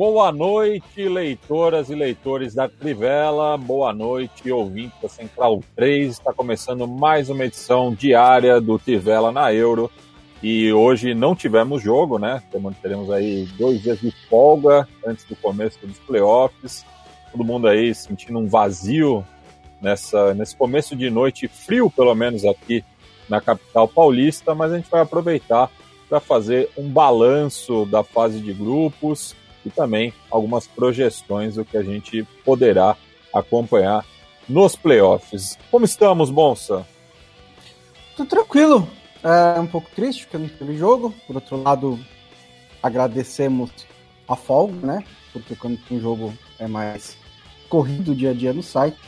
Boa noite, leitoras e leitores da Trivela. Boa noite, ouvintes da Central 3. Está começando mais uma edição diária do Trivela na Euro. E hoje não tivemos jogo, né? Teremos aí dois dias de folga antes do começo dos playoffs. Todo mundo aí sentindo um vazio nessa, nesse começo de noite frio, pelo menos aqui na capital paulista. Mas a gente vai aproveitar para fazer um balanço da fase de grupos e também algumas projeções do que a gente poderá acompanhar nos playoffs. Como estamos, Bonsa? Tudo tranquilo. É um pouco triste porque não teve jogo. Por outro lado, agradecemos a folga, né? Porque quando tem jogo é mais corrido dia a dia no site.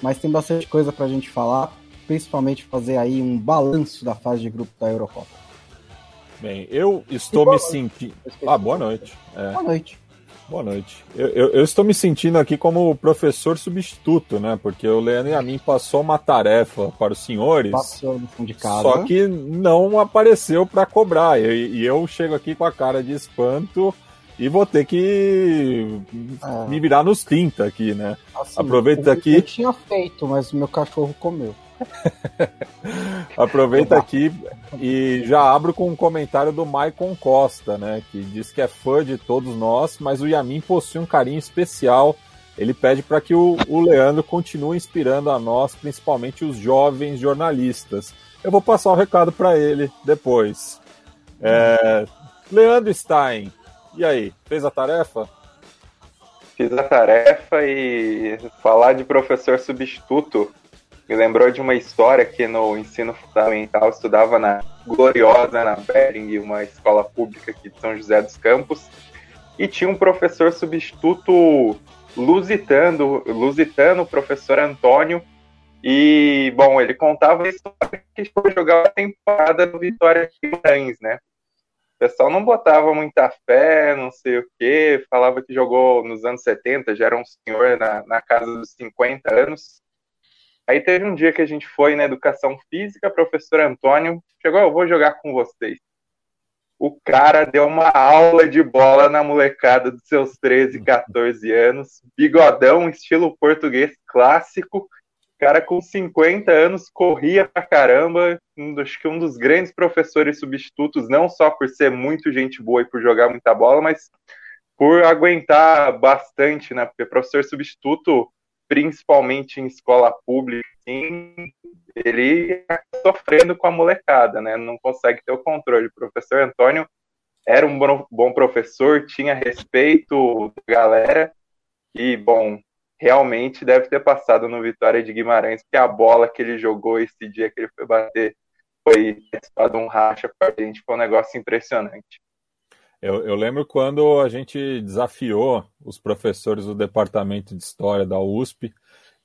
Mas tem bastante coisa para a gente falar, principalmente fazer aí um balanço da fase de grupo da Eurocopa. Bem, eu estou me sentindo. Ah, boa noite. É. Boa noite. Boa noite. Eu, eu, eu, estou me sentindo aqui como professor substituto, né? Porque o Leandro e a mim passou uma tarefa para os senhores. Passou no fundo de casa. Só que não apareceu para cobrar. E, e, eu chego aqui com a cara de espanto e vou ter que é. me virar nos 30 aqui, né? Assim, Aproveita aqui. Eu tinha feito, mas meu cachorro comeu. Aproveita aqui e já abro com um comentário do Maicon Costa, né? Que diz que é fã de todos nós, mas o Yamin possui um carinho especial. Ele pede para que o, o Leandro continue inspirando a nós, principalmente os jovens jornalistas. Eu vou passar o recado para ele depois. É, Leandro Stein, e aí, fez a tarefa? Fiz a tarefa e falar de professor substituto me lembrou de uma história que no ensino fundamental estudava na gloriosa na Bering, uma escola pública aqui de São José dos Campos, e tinha um professor substituto lusitano, lusitano, professor Antônio, e, bom, ele contava a história que foi jogar a temporada no Vitória Guimarães, né? O pessoal não botava muita fé, não sei o quê, falava que jogou nos anos 70, já era um senhor na, na casa dos 50 anos, Aí teve um dia que a gente foi na educação física, professor Antônio chegou, eu vou jogar com vocês. O cara deu uma aula de bola na molecada dos seus 13, 14 anos, bigodão, estilo português clássico. Cara com 50 anos corria pra caramba, um, acho que um dos grandes professores substitutos, não só por ser muito gente boa e por jogar muita bola, mas por aguentar bastante, né? Porque professor substituto principalmente em escola pública, assim, ele está sofrendo com a molecada, né? Não consegue ter o controle. O professor Antônio era um bom professor, tinha respeito da galera e, bom, realmente deve ter passado no Vitória de Guimarães, porque a bola que ele jogou esse dia que ele foi bater foi participar um racha para a gente, foi um negócio impressionante. Eu, eu, lembro quando a gente desafiou os professores do departamento de história da USP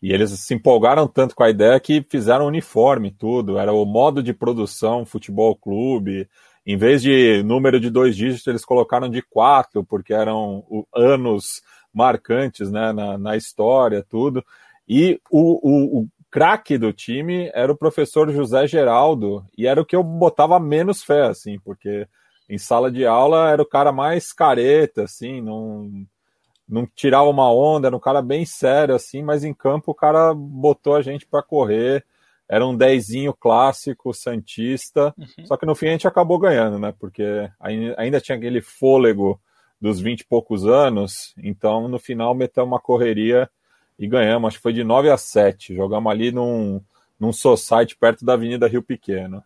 e eles se empolgaram tanto com a ideia que fizeram uniforme tudo. Era o modo de produção futebol clube. Em vez de número de dois dígitos, eles colocaram de quatro, porque eram anos marcantes né, na, na história, tudo. E o, o, o craque do time era o professor José Geraldo, e era o que eu botava menos fé, assim, porque em sala de aula era o cara mais careta, assim, não, não tirava uma onda, era um cara bem sério, assim, mas em campo o cara botou a gente para correr. Era um dezinho clássico, santista, uhum. só que no fim a gente acabou ganhando, né? Porque ainda tinha aquele fôlego dos 20 e poucos anos, então no final meteu uma correria e ganhamos, acho que foi de 9 a 7. Jogamos ali num, num society perto da Avenida Rio Pequeno.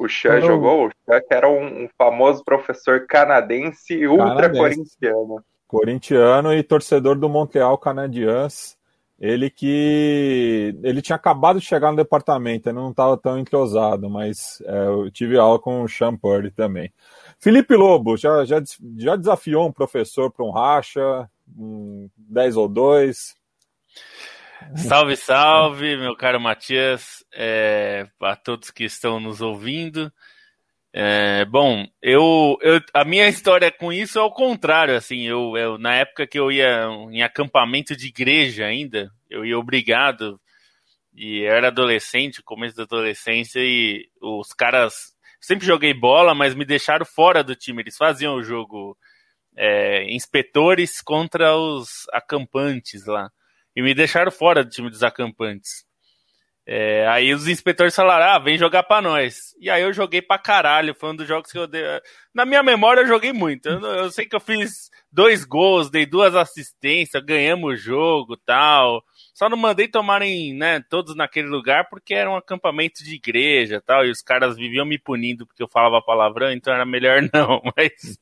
O Chan jogou? O Chan que era um, famoso professor canadense ultra corintiano. Corintiano e torcedor do Montreal Canadiens. ele que ele tinha acabado de chegar no departamento, ele não estava tão entrosado, mas é, eu tive aula com o Sean Purdy também. Felipe Lobo, já, já, já desafiou um professor para um racha, um 10 ou 2? Salve, salve, meu caro Matias, é, a todos que estão nos ouvindo. É, bom, eu, eu, a minha história com isso é o contrário, assim, eu, eu, na época que eu ia em acampamento de igreja ainda, eu ia obrigado, e eu era adolescente, começo da adolescência, e os caras, sempre joguei bola, mas me deixaram fora do time, eles faziam o jogo é, inspetores contra os acampantes lá, e me deixaram fora do time dos acampantes. É, aí os inspetores falaram, ah, vem jogar pra nós. E aí eu joguei pra caralho, foi um dos jogos que eu dei. Na minha memória eu joguei muito. Eu, eu sei que eu fiz dois gols, dei duas assistências, ganhamos o jogo tal. Só não mandei tomarem, né, todos naquele lugar porque era um acampamento de igreja tal, e os caras viviam me punindo porque eu falava palavrão, então era melhor não, mas...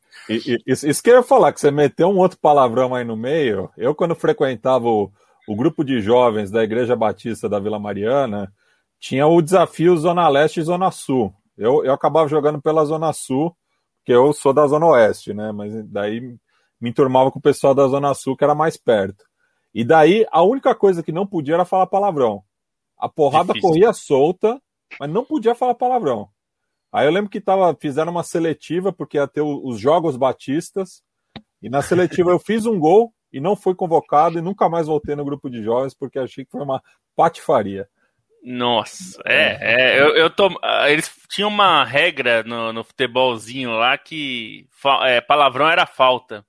Isso, isso que eu ia falar, que você meteu um outro palavrão aí no meio. Eu, quando frequentava o o grupo de jovens da Igreja Batista da Vila Mariana tinha o desafio Zona Leste e Zona Sul. Eu, eu acabava jogando pela Zona Sul, porque eu sou da Zona Oeste, né? Mas daí me enturmava com o pessoal da Zona Sul, que era mais perto. E daí a única coisa que não podia era falar palavrão. A porrada Difícil. corria solta, mas não podia falar palavrão. Aí eu lembro que tava, fizeram uma seletiva, porque ia ter os Jogos Batistas, e na seletiva eu fiz um gol, e não fui convocado e nunca mais voltei no grupo de jovens porque achei que foi uma patifaria. Nossa, é, é eu, eu tô, eles tinham uma regra no, no futebolzinho lá que é, palavrão era falta.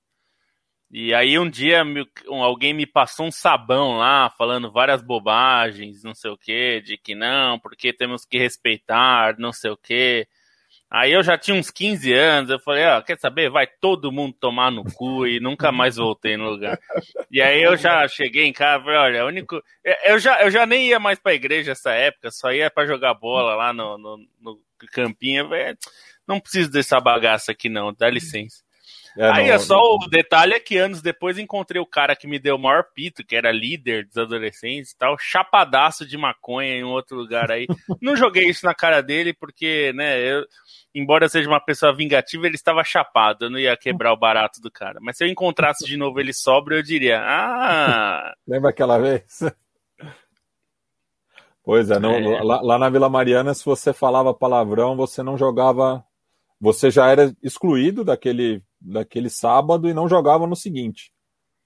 E aí um dia alguém me passou um sabão lá, falando várias bobagens, não sei o que, de que não, porque temos que respeitar, não sei o que. Aí eu já tinha uns 15 anos, eu falei, ó, quer saber? Vai todo mundo tomar no cu e nunca mais voltei no lugar. E aí eu já cheguei em casa, falei, olha, único. Eu já, eu já nem ia mais pra igreja essa época, só ia para jogar bola lá no, no, no campinho. Falei, não preciso dessa bagaça aqui, não, dá licença. É, Aí não, é só não. o detalhe é que anos depois encontrei o cara que me deu o maior pito, que era líder dos adolescentes e tal, chapadaço de maconha em outro lugar aí. não joguei isso na cara dele, porque, né, eu, embora seja uma pessoa vingativa, ele estava chapado, eu não ia quebrar o barato do cara. Mas se eu encontrasse de novo ele sóbrio, eu diria, ah... Lembra aquela vez? Pois é, não, é. Lá, lá na Vila Mariana, se você falava palavrão, você não jogava você já era excluído daquele daquele sábado e não jogava no seguinte.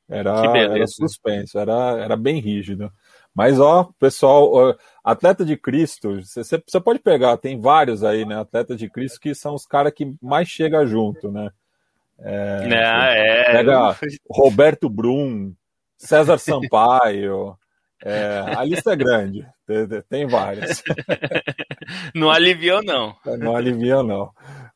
Era, era suspenso, era, era bem rígido. Mas, ó, pessoal, atleta de Cristo, você, pode pegar, tem vários aí, né? Atleta de Cristo que são os caras que mais chega junto, né? É, é, pega Roberto Brum, César Sampaio. É, a lista é grande, tem, vários. Não aliviou, não. Não aliviou, não.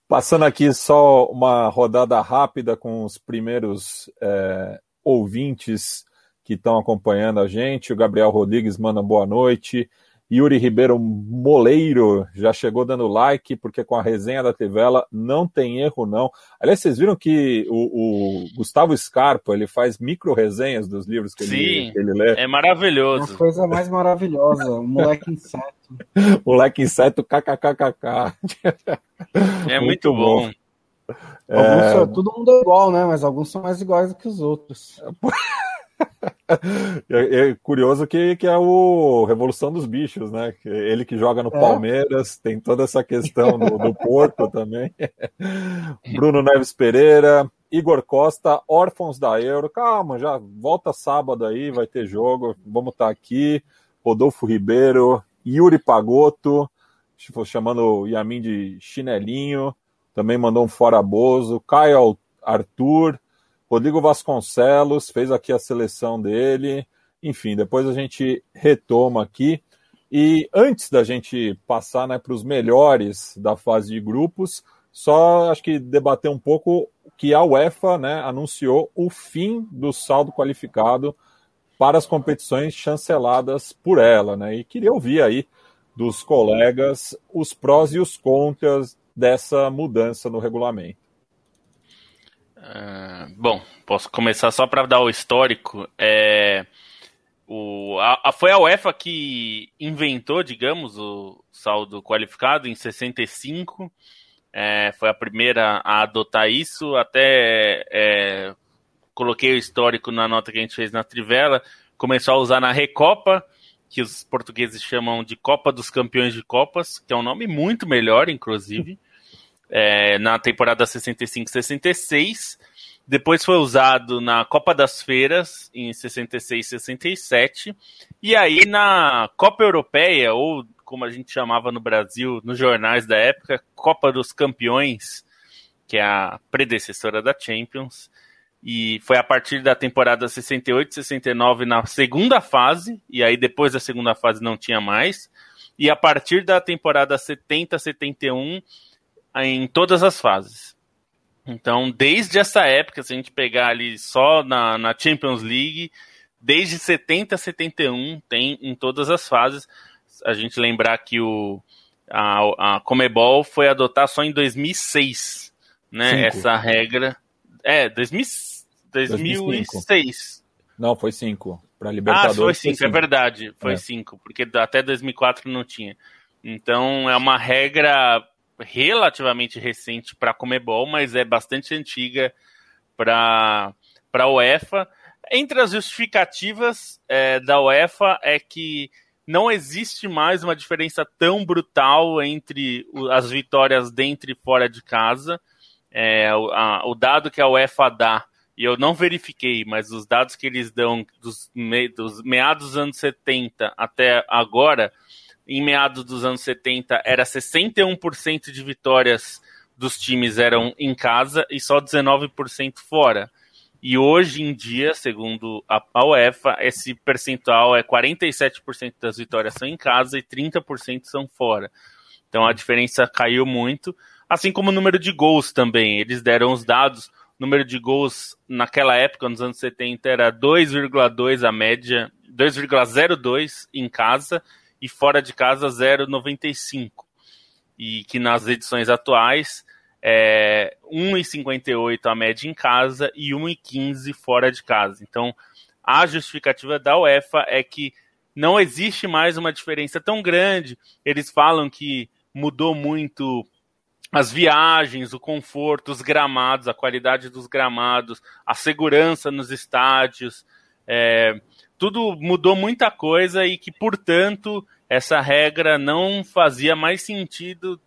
Passando aqui só uma rodada rápida com os primeiros é, ouvintes que estão acompanhando a gente. O Gabriel Rodrigues manda boa noite. Yuri Ribeiro Moleiro já chegou dando like, porque com a resenha da Tivela não tem erro, não. Aliás, vocês viram que o, o Gustavo Scarpa ele faz micro resenhas dos livros que, Sim, ele, que ele lê. É maravilhoso. Uma coisa mais maravilhosa, o moleque inseto. moleque inseto, kkkk. É muito, muito bom. bom. É... São, todo mundo é igual, né? Mas alguns são mais iguais do que os outros. É, é, curioso que, que é o Revolução dos Bichos, né? Ele que joga no é. Palmeiras, tem toda essa questão do, do Porto também. Bruno Neves Pereira, Igor Costa, órfãos da Euro. Calma, já volta sábado aí, vai ter jogo. Vamos estar tá aqui. Rodolfo Ribeiro, Yuri Pagotto, chamando o Yamin de chinelinho. Também mandou um fora Bozo. Caio Arthur. Rodrigo Vasconcelos fez aqui a seleção dele. Enfim, depois a gente retoma aqui. E antes da gente passar né, para os melhores da fase de grupos, só acho que debater um pouco que a UEFA né, anunciou o fim do saldo qualificado para as competições chanceladas por ela. Né? E queria ouvir aí dos colegas os prós e os contras dessa mudança no regulamento. Uh, bom, posso começar só para dar o histórico. É, O, a, a, foi a UEFA que inventou, digamos, o saldo qualificado em 65. É, foi a primeira a adotar isso. Até é, coloquei o histórico na nota que a gente fez na Trivela. Começou a usar na Recopa, que os portugueses chamam de Copa dos Campeões de Copas, que é um nome muito melhor, inclusive, é, na temporada 65-66. Depois foi usado na Copa das Feiras, em 66 e 67. Aí na Copa Europeia, ou como a gente chamava no Brasil, nos jornais da época, Copa dos Campeões, que é a predecessora da Champions. E foi a partir da temporada 68, 69 na segunda fase, e aí depois da segunda fase não tinha mais. E a partir da temporada 70, 71, em todas as fases. Então, desde essa época, se a gente pegar ali só na, na Champions League, desde 70 a 71, tem em todas as fases. A gente lembrar que o, a, a Comebol foi adotar só em 2006, né? Cinco. Essa regra. É, 2000, 2006. Não, foi 5. Para Libertadores. Ah, foi 5, é verdade. Foi 5, é. porque até 2004 não tinha. Então, é uma regra relativamente recente para a Comebol, mas é bastante antiga para a UEFA. Entre as justificativas é, da UEFA é que não existe mais uma diferença tão brutal entre as vitórias dentro e fora de casa. É, o, a, o, dado que a UEFA dá, e eu não verifiquei, mas os dados que eles dão dos, me, dos meados dos anos 70 até agora, em meados dos anos 70 era 61% de vitórias dos times eram em casa e só 19% fora. E hoje em dia, segundo a UEFA, esse percentual é 47% das vitórias são em casa e 30% são fora. Então a diferença caiu muito, assim como o número de gols também. Eles deram os dados, o número de gols naquela época, nos anos 70, era 2,2 a média, 2,02 em casa e fora de casa 0,95. E que nas edições atuais é 1,58 a média em casa e 1,15 fora de casa. Então, a justificativa da UEFA é que não existe mais uma diferença tão grande. Eles falam que mudou muito as viagens, o conforto, os gramados, a qualidade dos gramados, a segurança nos estádios. É, tudo mudou muita coisa e que, portanto, essa regra não fazia mais sentido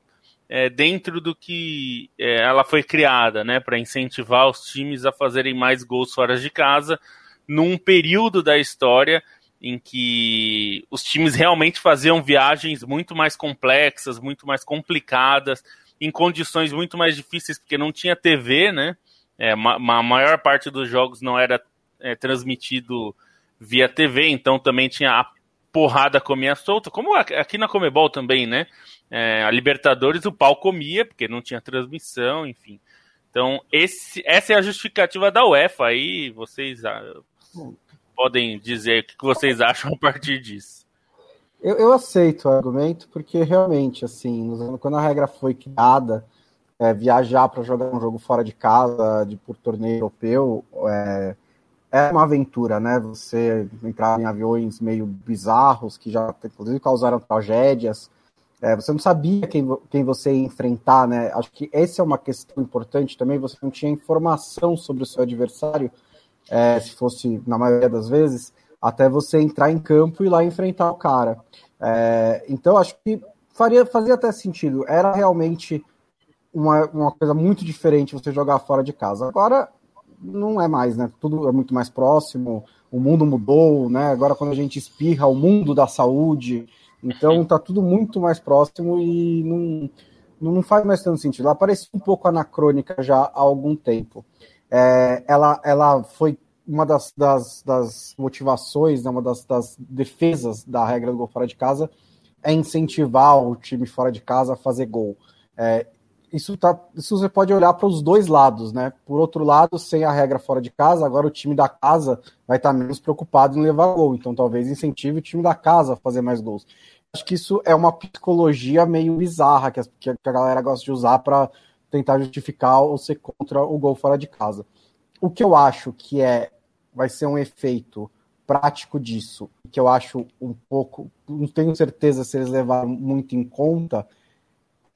é, dentro do que é, ela foi criada, né, para incentivar os times a fazerem mais gols fora de casa, num período da história em que os times realmente faziam viagens muito mais complexas, muito mais complicadas, em condições muito mais difíceis, porque não tinha TV, né? É, a maior parte dos jogos não era é, transmitido via TV, então também tinha a porrada comia solta, como aqui na Comebol também, né? É, a Libertadores o pau comia, porque não tinha transmissão, enfim. Então, esse, essa é a justificativa da UEFA. Aí vocês ah, podem dizer o que vocês acham a partir disso. Eu, eu aceito o argumento, porque realmente, assim, quando a regra foi criada, é, viajar para jogar um jogo fora de casa, de por torneio europeu, é, é uma aventura, né? Você entrar em aviões meio bizarros que já, inclusive, causaram tragédias. É, você não sabia quem, quem você ia enfrentar, né? Acho que essa é uma questão importante também. Você não tinha informação sobre o seu adversário, é, se fosse na maioria das vezes, até você entrar em campo e lá enfrentar o cara. É, então, acho que faria, fazia até sentido. Era realmente uma, uma coisa muito diferente você jogar fora de casa. Agora, não é mais, né? Tudo é muito mais próximo, o mundo mudou, né? Agora quando a gente espirra, o mundo da saúde, então tá tudo muito mais próximo e não, não faz mais tanto sentido. Ela parece um pouco anacrônica já há algum tempo. É, ela, ela foi uma das, das, das motivações, né, uma das, das defesas da regra do gol fora de casa é incentivar o time fora de casa a fazer gol. É, isso, tá, isso você pode olhar para os dois lados, né? Por outro lado, sem a regra fora de casa, agora o time da casa vai estar tá menos preocupado em levar gol. Então talvez incentive o time da casa a fazer mais gols. Acho que isso é uma psicologia meio bizarra que a, que a galera gosta de usar para tentar justificar ou ser contra o gol fora de casa. O que eu acho que é vai ser um efeito prático disso, que eu acho um pouco, não tenho certeza se eles levaram muito em conta,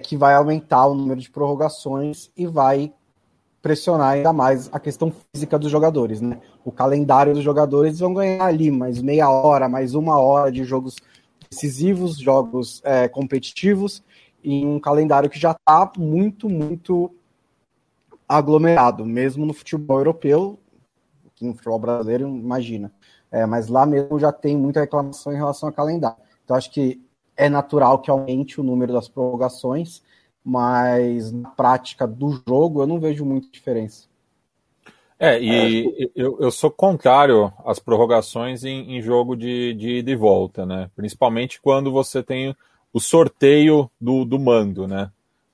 que vai aumentar o número de prorrogações e vai pressionar ainda mais a questão física dos jogadores, né? O calendário dos jogadores vão ganhar ali mais meia hora, mais uma hora de jogos decisivos, jogos é, competitivos, em um calendário que já está muito, muito aglomerado, mesmo no futebol europeu, aqui no futebol brasileiro, imagina. É, mas lá mesmo já tem muita reclamação em relação ao calendário. Então acho que é natural que aumente o número das prorrogações, mas na prática do jogo eu não vejo muita diferença. É, e é, eu, eu sou contrário às prorrogações em, em jogo de, de ida e volta, né? Principalmente quando você tem o sorteio do, do mando, né?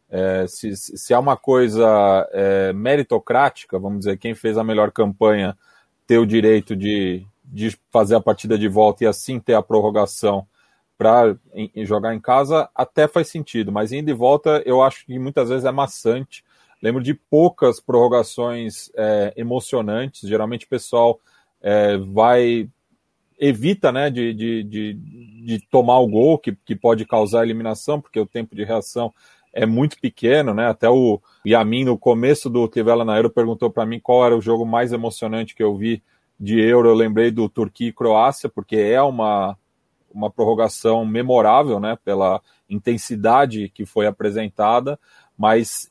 É, se, se há uma coisa é, meritocrática, vamos dizer, quem fez a melhor campanha ter o direito de, de fazer a partida de volta e assim ter a prorrogação para jogar em casa até faz sentido, mas indo e volta eu acho que muitas vezes é maçante. Lembro de poucas prorrogações é, emocionantes. Geralmente o pessoal é, vai evita né, de, de, de, de, tomar o gol que, que pode causar eliminação, porque o tempo de reação é muito pequeno, né? Até o Yamin, no começo do Tivela na Euro, perguntou para mim qual era o jogo mais emocionante que eu vi de Euro. Eu lembrei do Turquia e Croácia, porque é uma, uma prorrogação memorável, né, pela intensidade que foi apresentada, mas,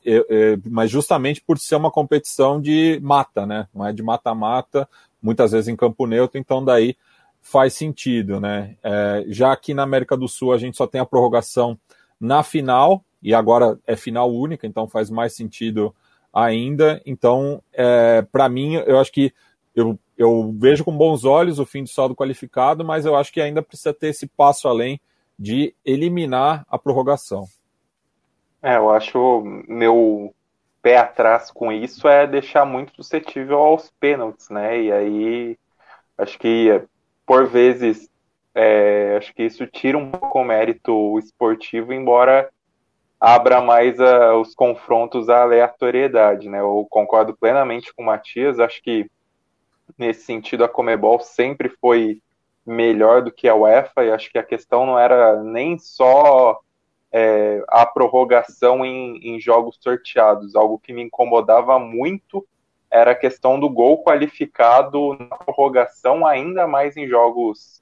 mas justamente por ser uma competição de mata, né, não é de mata-mata, muitas vezes em campo neutro, então daí faz sentido, né. É, já aqui na América do Sul a gente só tem a prorrogação na final, e agora é final única, então faz mais sentido ainda. Então, é, para mim, eu acho que eu eu vejo com bons olhos o fim do saldo qualificado, mas eu acho que ainda precisa ter esse passo além de eliminar a prorrogação. É, eu acho meu pé atrás com isso é deixar muito suscetível aos pênaltis, né? E aí acho que por vezes é, acho que isso tira um pouco o mérito esportivo, embora abra mais a, os confrontos à aleatoriedade, né? Eu concordo plenamente com o Matias, acho que nesse sentido, a Comebol sempre foi melhor do que a UEFA, e acho que a questão não era nem só é, a prorrogação em, em, jogos sorteados. Algo que me incomodava muito era a questão do gol qualificado na prorrogação, ainda mais em jogos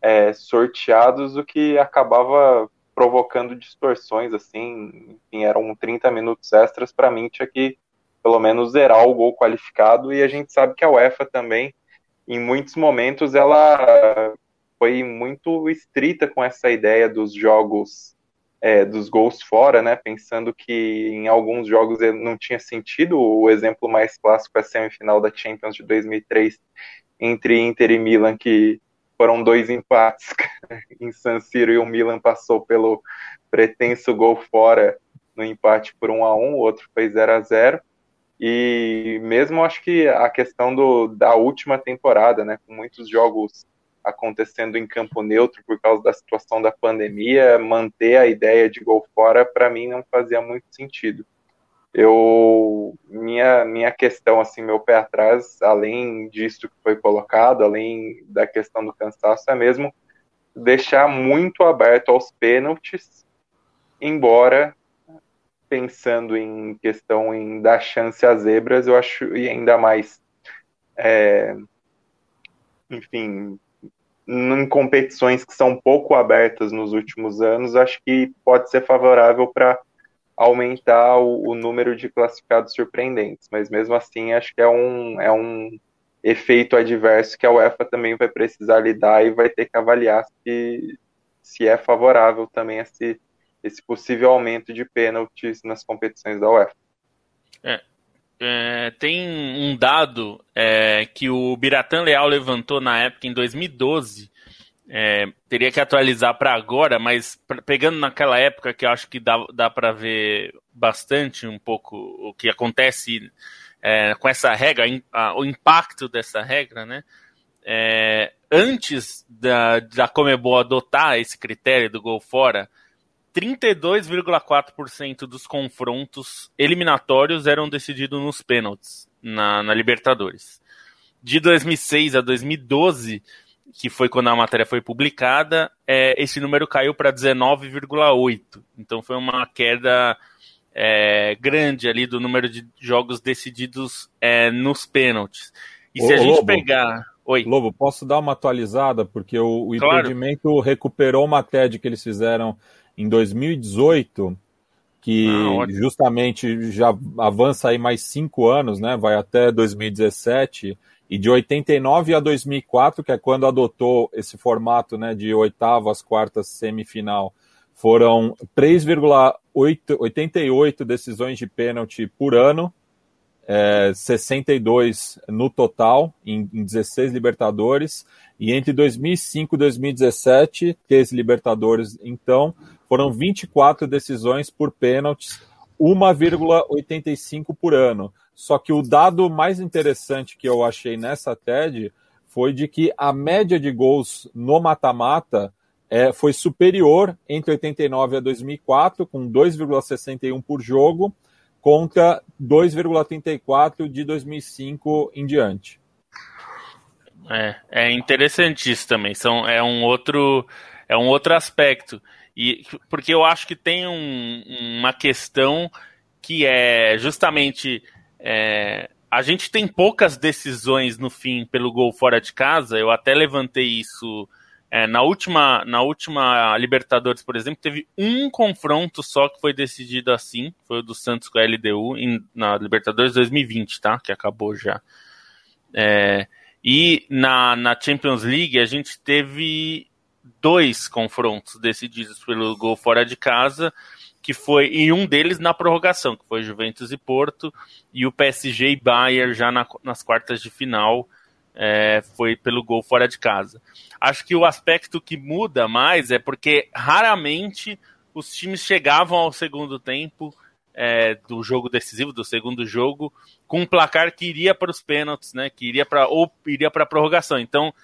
é, sorteados, o que acabava provocando distorções, assim, enfim, eram 30 minutos extras, para mim tinha que pelo menos zerar o gol qualificado, e a gente sabe que a UEFA também, em muitos momentos, ela foi muito estrita com essa ideia dos jogos, é, dos gols fora, né? Pensando que em alguns jogos não tinha sentido. O exemplo mais clássico é a semifinal da Champions de 2003 entre Inter e Milan, que foram dois empates em San Siro e o Milan passou pelo pretenso gol fora no empate por 1 a 1 o outro foi 0 a 0 e mesmo acho que a questão do, da última temporada, né, com muitos jogos acontecendo em campo neutro por causa da situação da pandemia, manter a ideia de gol fora para mim não fazia muito sentido. Eu minha minha questão assim, meu pé atrás, além disso que foi colocado, além da questão do cansaço, é mesmo deixar muito aberto aos pênaltis, embora pensando em questão em dar chance às zebras, eu acho, e ainda mais, é, enfim, em competições que são pouco abertas nos últimos anos, acho que pode ser favorável para aumentar o, o, número de classificados surpreendentes. Mas mesmo assim, acho que é um, é um efeito adverso que a UEFA também vai precisar lidar e vai ter que avaliar se, se é favorável também esse esse possível aumento de pênaltis nas competições da UEFA. É, é, tem um dado é, que o Biratan Leal levantou na época, em 2012. É, teria que atualizar para agora, mas pegando naquela época que eu acho que dá, dá para ver bastante um pouco o que acontece é, com essa regra, a, o impacto dessa regra, né? É, antes da, da Comebol adotar esse critério do gol fora, 32,4% dos confrontos eliminatórios eram decididos nos pênaltis na, na, Libertadores. De 2006 a 2012, que foi quando a matéria foi publicada, é, esse número caiu para 19,8. Então foi uma queda é, grande ali do número de jogos decididos é, nos pênaltis. E Ô, se a gente Lobo. pegar. Oi. Lobo, posso dar uma atualizada? Porque o, o Claro. impedimento recuperou uma TED que eles fizeram em 2018, que Ah, justamente já avança aí mais cinco anos, né? Vai até 2017. E de 89 a 2004, que é quando adotou esse formato né, de oitavas, quartas, semifinal, foram 3,88 decisões de pênalti por ano, é, 62 no total, em, em 16 Libertadores, e entre 2005 e 2017, 13 Libertadores, então, foram 24 decisões por pênaltis, 1,85 por ano. Só que o dado mais interessante que eu achei nessa TED foi de que a média de gols no mata-mata é, foi superior entre 89 a 2004, com 2,61 por jogo, contra 2,34 de 2005 em diante. É, é interessante isso também. São, é um outro é um outro aspecto. E porque eu acho que tem um- uma questão que é justamente é, a gente tem poucas decisões no fim pelo gol fora de casa. Eu até levantei isso é, na última na última Libertadores, por exemplo, teve um confronto só que foi decidido assim, foi o do Santos com a LDU em- na Libertadores 2020, tá? Que acabou já. É, e na, na Champions League a gente teve dois confrontos decididos pelo gol fora de casa, que foi e um deles na prorrogação, que foi Juventus e Porto, e o PSG e Bayern já na- nas quartas de final é, foi pelo gol fora de casa. Acho que o aspecto que muda mais é porque raramente os times chegavam ao segundo tempo é, do jogo decisivo, do segundo jogo, com um placar que iria para os pênaltis, né? Que iria para ou iria para a prorrogação. Então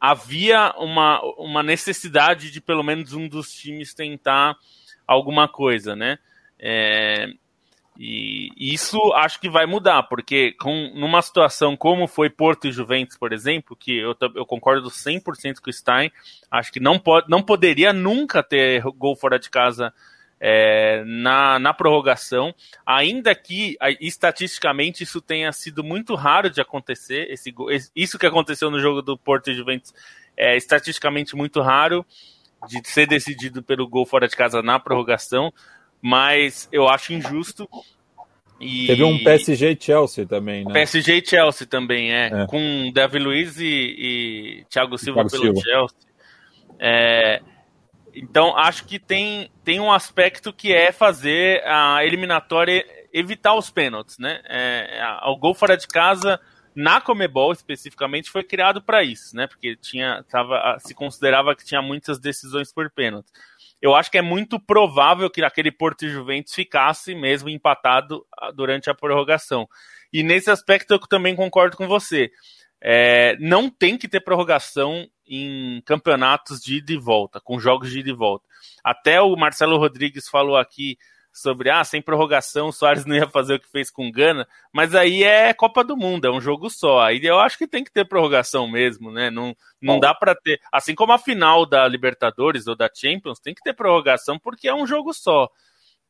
havia uma, uma necessidade de pelo menos um dos times tentar alguma coisa, né? É, e isso acho que vai mudar, porque com, numa situação como foi Porto e Juventus, por exemplo, que eu, eu concordo 100% com o Stein, acho que não, pode, não poderia nunca ter gol fora de casa é, na, na prorrogação, ainda que estatisticamente isso tenha sido muito raro de acontecer, esse- isso que aconteceu no jogo do Porto e Juventus é estatisticamente muito raro de ser decidido pelo gol fora de casa na prorrogação, mas eu acho injusto. E... Teve um PSG e Chelsea também, né? PSG e Chelsea também, é. É. Com Davi Luiz e, e Thiago Silva Thiago pelo Silva. Chelsea. É, então, acho que tem, tem um aspecto que é fazer a eliminatória evitar os pênaltis, né? É, a- o gol fora de casa, na Comebol especificamente, foi criado para isso, né? Porque tinha, tava, se considerava que tinha muitas decisões por pênalti. Eu acho que é muito provável que aquele Porto e Juventus ficasse mesmo empatado ah, durante a prorrogação. E nesse aspecto eu também concordo com você. É, não tem que ter prorrogação em campeonatos de ida e volta, com jogos de ida e volta. Até o Marcelo Rodrigues falou aqui sobre, ah, sem prorrogação o Soares não ia fazer o que fez com o Gana, mas aí é Copa do Mundo, é um jogo só. Aí eu acho que tem que ter prorrogação mesmo, né? Não, não Bom. dá para ter. Assim como a final da Libertadores ou da Champions, tem que ter prorrogação porque é um jogo só.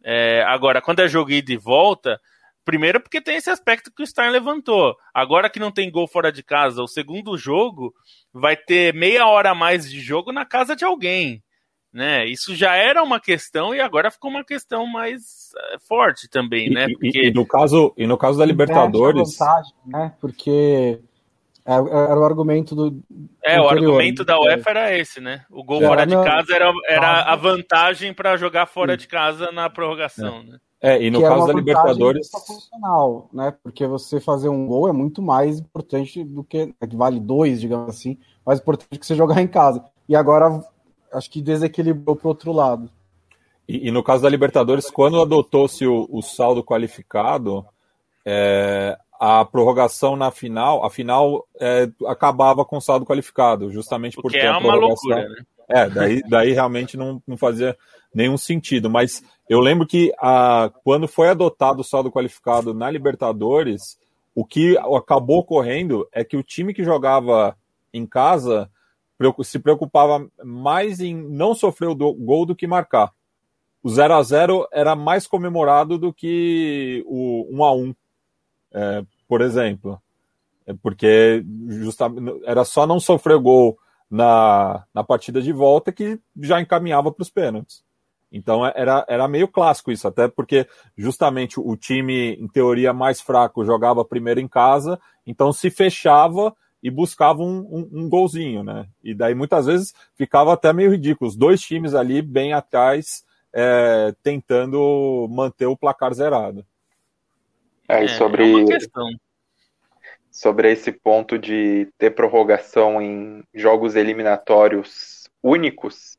É, agora, quando é jogo ida e volta, primeiro porque tem esse aspecto que o Stein levantou. Agora que não tem gol fora de casa, o segundo jogo vai ter meia hora a mais de jogo na casa de alguém. Né? Isso já era uma questão e agora ficou uma questão mais eh, forte também, né? E, e- Porque e no caso, e no caso da Libertadores, vantagem, né? Porque é- era o argumento do. é, o anterior, argumento da né? UEFA era esse, né? O gol É, fora de casa era, era a vantagem para jogar fora de casa na prorrogação, né? é, e no que é caso uma da Libertadores, né? Porque você fazer um gol é muito mais importante do que. é que vale dois, digamos assim, mais importante que você jogar em casa. E agora acho que desequilibrou pro outro lado. E, e no caso da Libertadores, quando adotou-se o, o saldo qualificado, é, a prorrogação na final, a final é, acabava com saldo qualificado, justamente O porque que é a uma prorrogação. loucura, né? É, daí, daí realmente não, não fazia nenhum sentido. Mas eu lembro que a, quando foi adotado o saldo qualificado na Libertadores, o que acabou ocorrendo é que o time que jogava em casa se preocupava mais em não sofrer o gol do que marcar. O 0 a 0 era mais comemorado do que o 1 a 1 é, por exemplo. É porque justamente, era só não sofrer gol na, na partida de volta que já encaminhava para os pênaltis. Então é, era, era meio clássico isso, até porque justamente o time, em teoria, mais fraco jogava primeiro em casa, então se fechava e buscava um, um, um golzinho, né? E daí muitas vezes ficava até meio ridículo, os dois times ali bem atrás, é, tentando manter o placar zerado. É, e sobre, é sobre esse ponto de ter prorrogação em jogos eliminatórios únicos,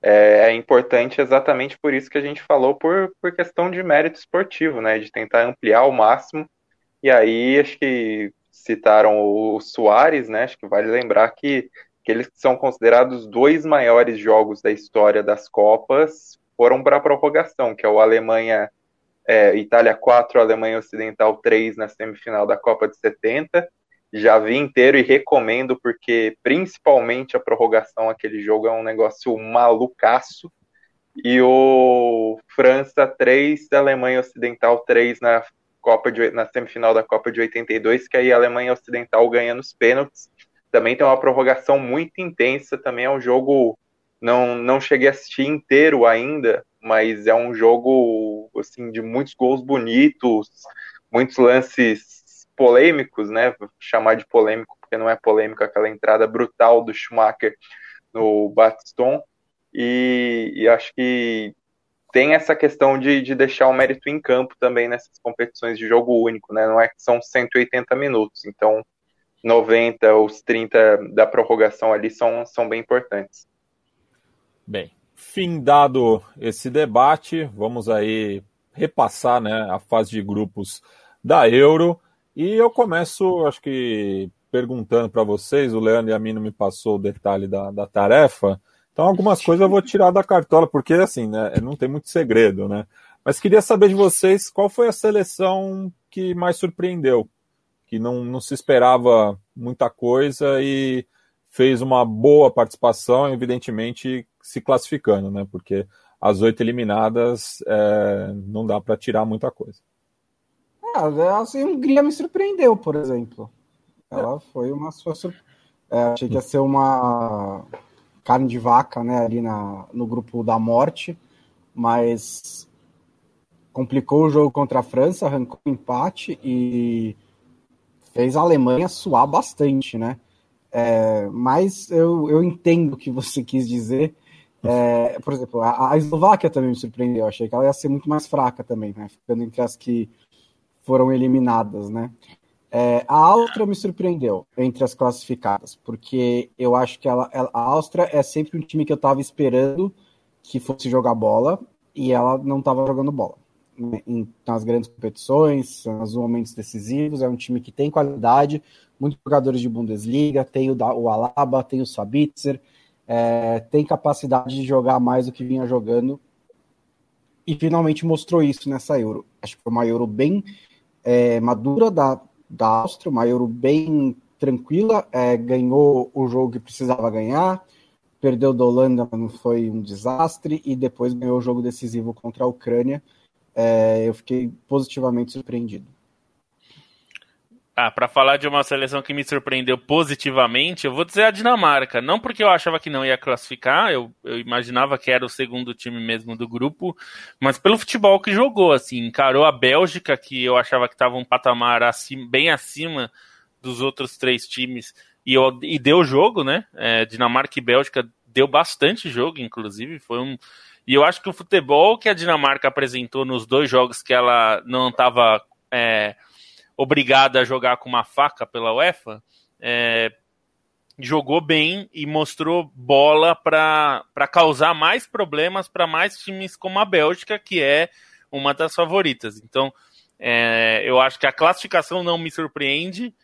é, é, importante exatamente por isso que a gente falou, por, por questão de mérito esportivo, né? De tentar ampliar ao máximo. E aí, acho que citaram o Soares, né? Acho que vale lembrar que, que eles são considerados dois maiores jogos da história das Copas foram para a prorrogação, que é o Alemanha é, Itália 4, Alemanha Ocidental 3 na semifinal da Copa de 70. Já vi inteiro e recomendo, porque principalmente a prorrogação, aquele jogo é um negócio malucaço. E o França 3, Alemanha Ocidental 3 na Copa de, na semifinal da Copa de 82, que aí a Alemanha Ocidental ganha nos pênaltis. Também tem uma prorrogação muito intensa, também é um jogo não não cheguei a assistir inteiro ainda, mas é um jogo assim de muitos gols bonitos, muitos lances polêmicos, né? Vou chamar de polêmico porque não é polêmico aquela entrada brutal do Schumacher no Batiston e, e acho que tem essa questão de, de deixar o mérito em campo também nessas competições de jogo único, né? Não é que são 180 minutos, então 90, os 30 da prorrogação ali são, são bem importantes. Bem, fim dado esse debate, vamos aí repassar né, a fase de grupos da Euro. E eu começo, acho que, perguntando para vocês, o Leandro e a mim não me passou o detalhe da, da tarefa, então, algumas coisas eu vou tirar da cartola, porque assim, né, não tem muito segredo, né? Mas queria saber de vocês qual foi a seleção que mais surpreendeu, que não, não se esperava muita coisa e fez uma boa participação, evidentemente se classificando, né? Porque as oito eliminadas é, não dá para tirar muita coisa. Ah, assim, a Hungria me surpreendeu, por exemplo. Ela é. foi uma sua É, achei que ia ser uma carne de vaca, né, ali na, no grupo da morte, mas complicou o jogo contra a França, arrancou o empate e fez a Alemanha suar bastante, né? É, mas eu, eu entendo o que você quis dizer. É, por exemplo, a, a, Eslováquia também me surpreendeu. Eu achei que ela ia ser muito mais fraca também, né? Ficando entre as que foram eliminadas, né? É, a Áustria me surpreendeu entre as classificadas, porque eu acho que ela, ela, a Áustria é sempre um time que eu estava esperando que fosse jogar bola e ela não estava jogando bola. Né, nas grandes competições, nos momentos decisivos, é um time que tem qualidade, muitos jogadores de Bundesliga, tem o, o Alaba, tem o Sabitzer, é, tem capacidade de jogar mais do que vinha jogando e finalmente mostrou isso nessa Euro. Acho que foi uma Euro bem é, madura da, da Áustria, uma Euro bem tranquila, é, ganhou o jogo que precisava ganhar, perdeu da Holanda, não foi um desastre, e depois ganhou o jogo decisivo contra a Ucrânia. É, eu fiquei positivamente surpreendido. Ah, para falar de uma seleção que me surpreendeu positivamente, eu vou dizer a Dinamarca. Não porque eu achava que não ia classificar, eu, eu imaginava que era o segundo time mesmo do grupo, mas pelo futebol que jogou, assim, encarou a Bélgica, que eu achava que estava um patamar acima, bem acima dos outros três times, e, eu, e deu jogo, né? É, Dinamarca e Bélgica deu bastante jogo, inclusive, foi um. E eu acho que o futebol que a Dinamarca apresentou nos dois jogos que ela não estava. É, obrigada a jogar com uma faca pela UEFA, é, jogou bem e mostrou bola para causar mais problemas para mais times como a Bélgica, que é uma das favoritas. Então, é, eu acho que a classificação não me surpreende,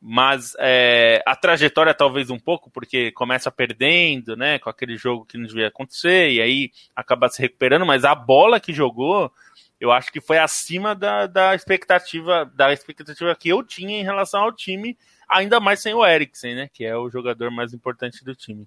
mas é, a trajetória talvez um pouco, porque começa perdendo, né, com aquele jogo que não devia acontecer, e aí acaba se recuperando, mas a bola que jogou eu acho que foi acima da, da expectativa da expectativa que eu tinha em relação ao time, ainda mais sem o Eriksen, né? Que é o jogador mais importante do time.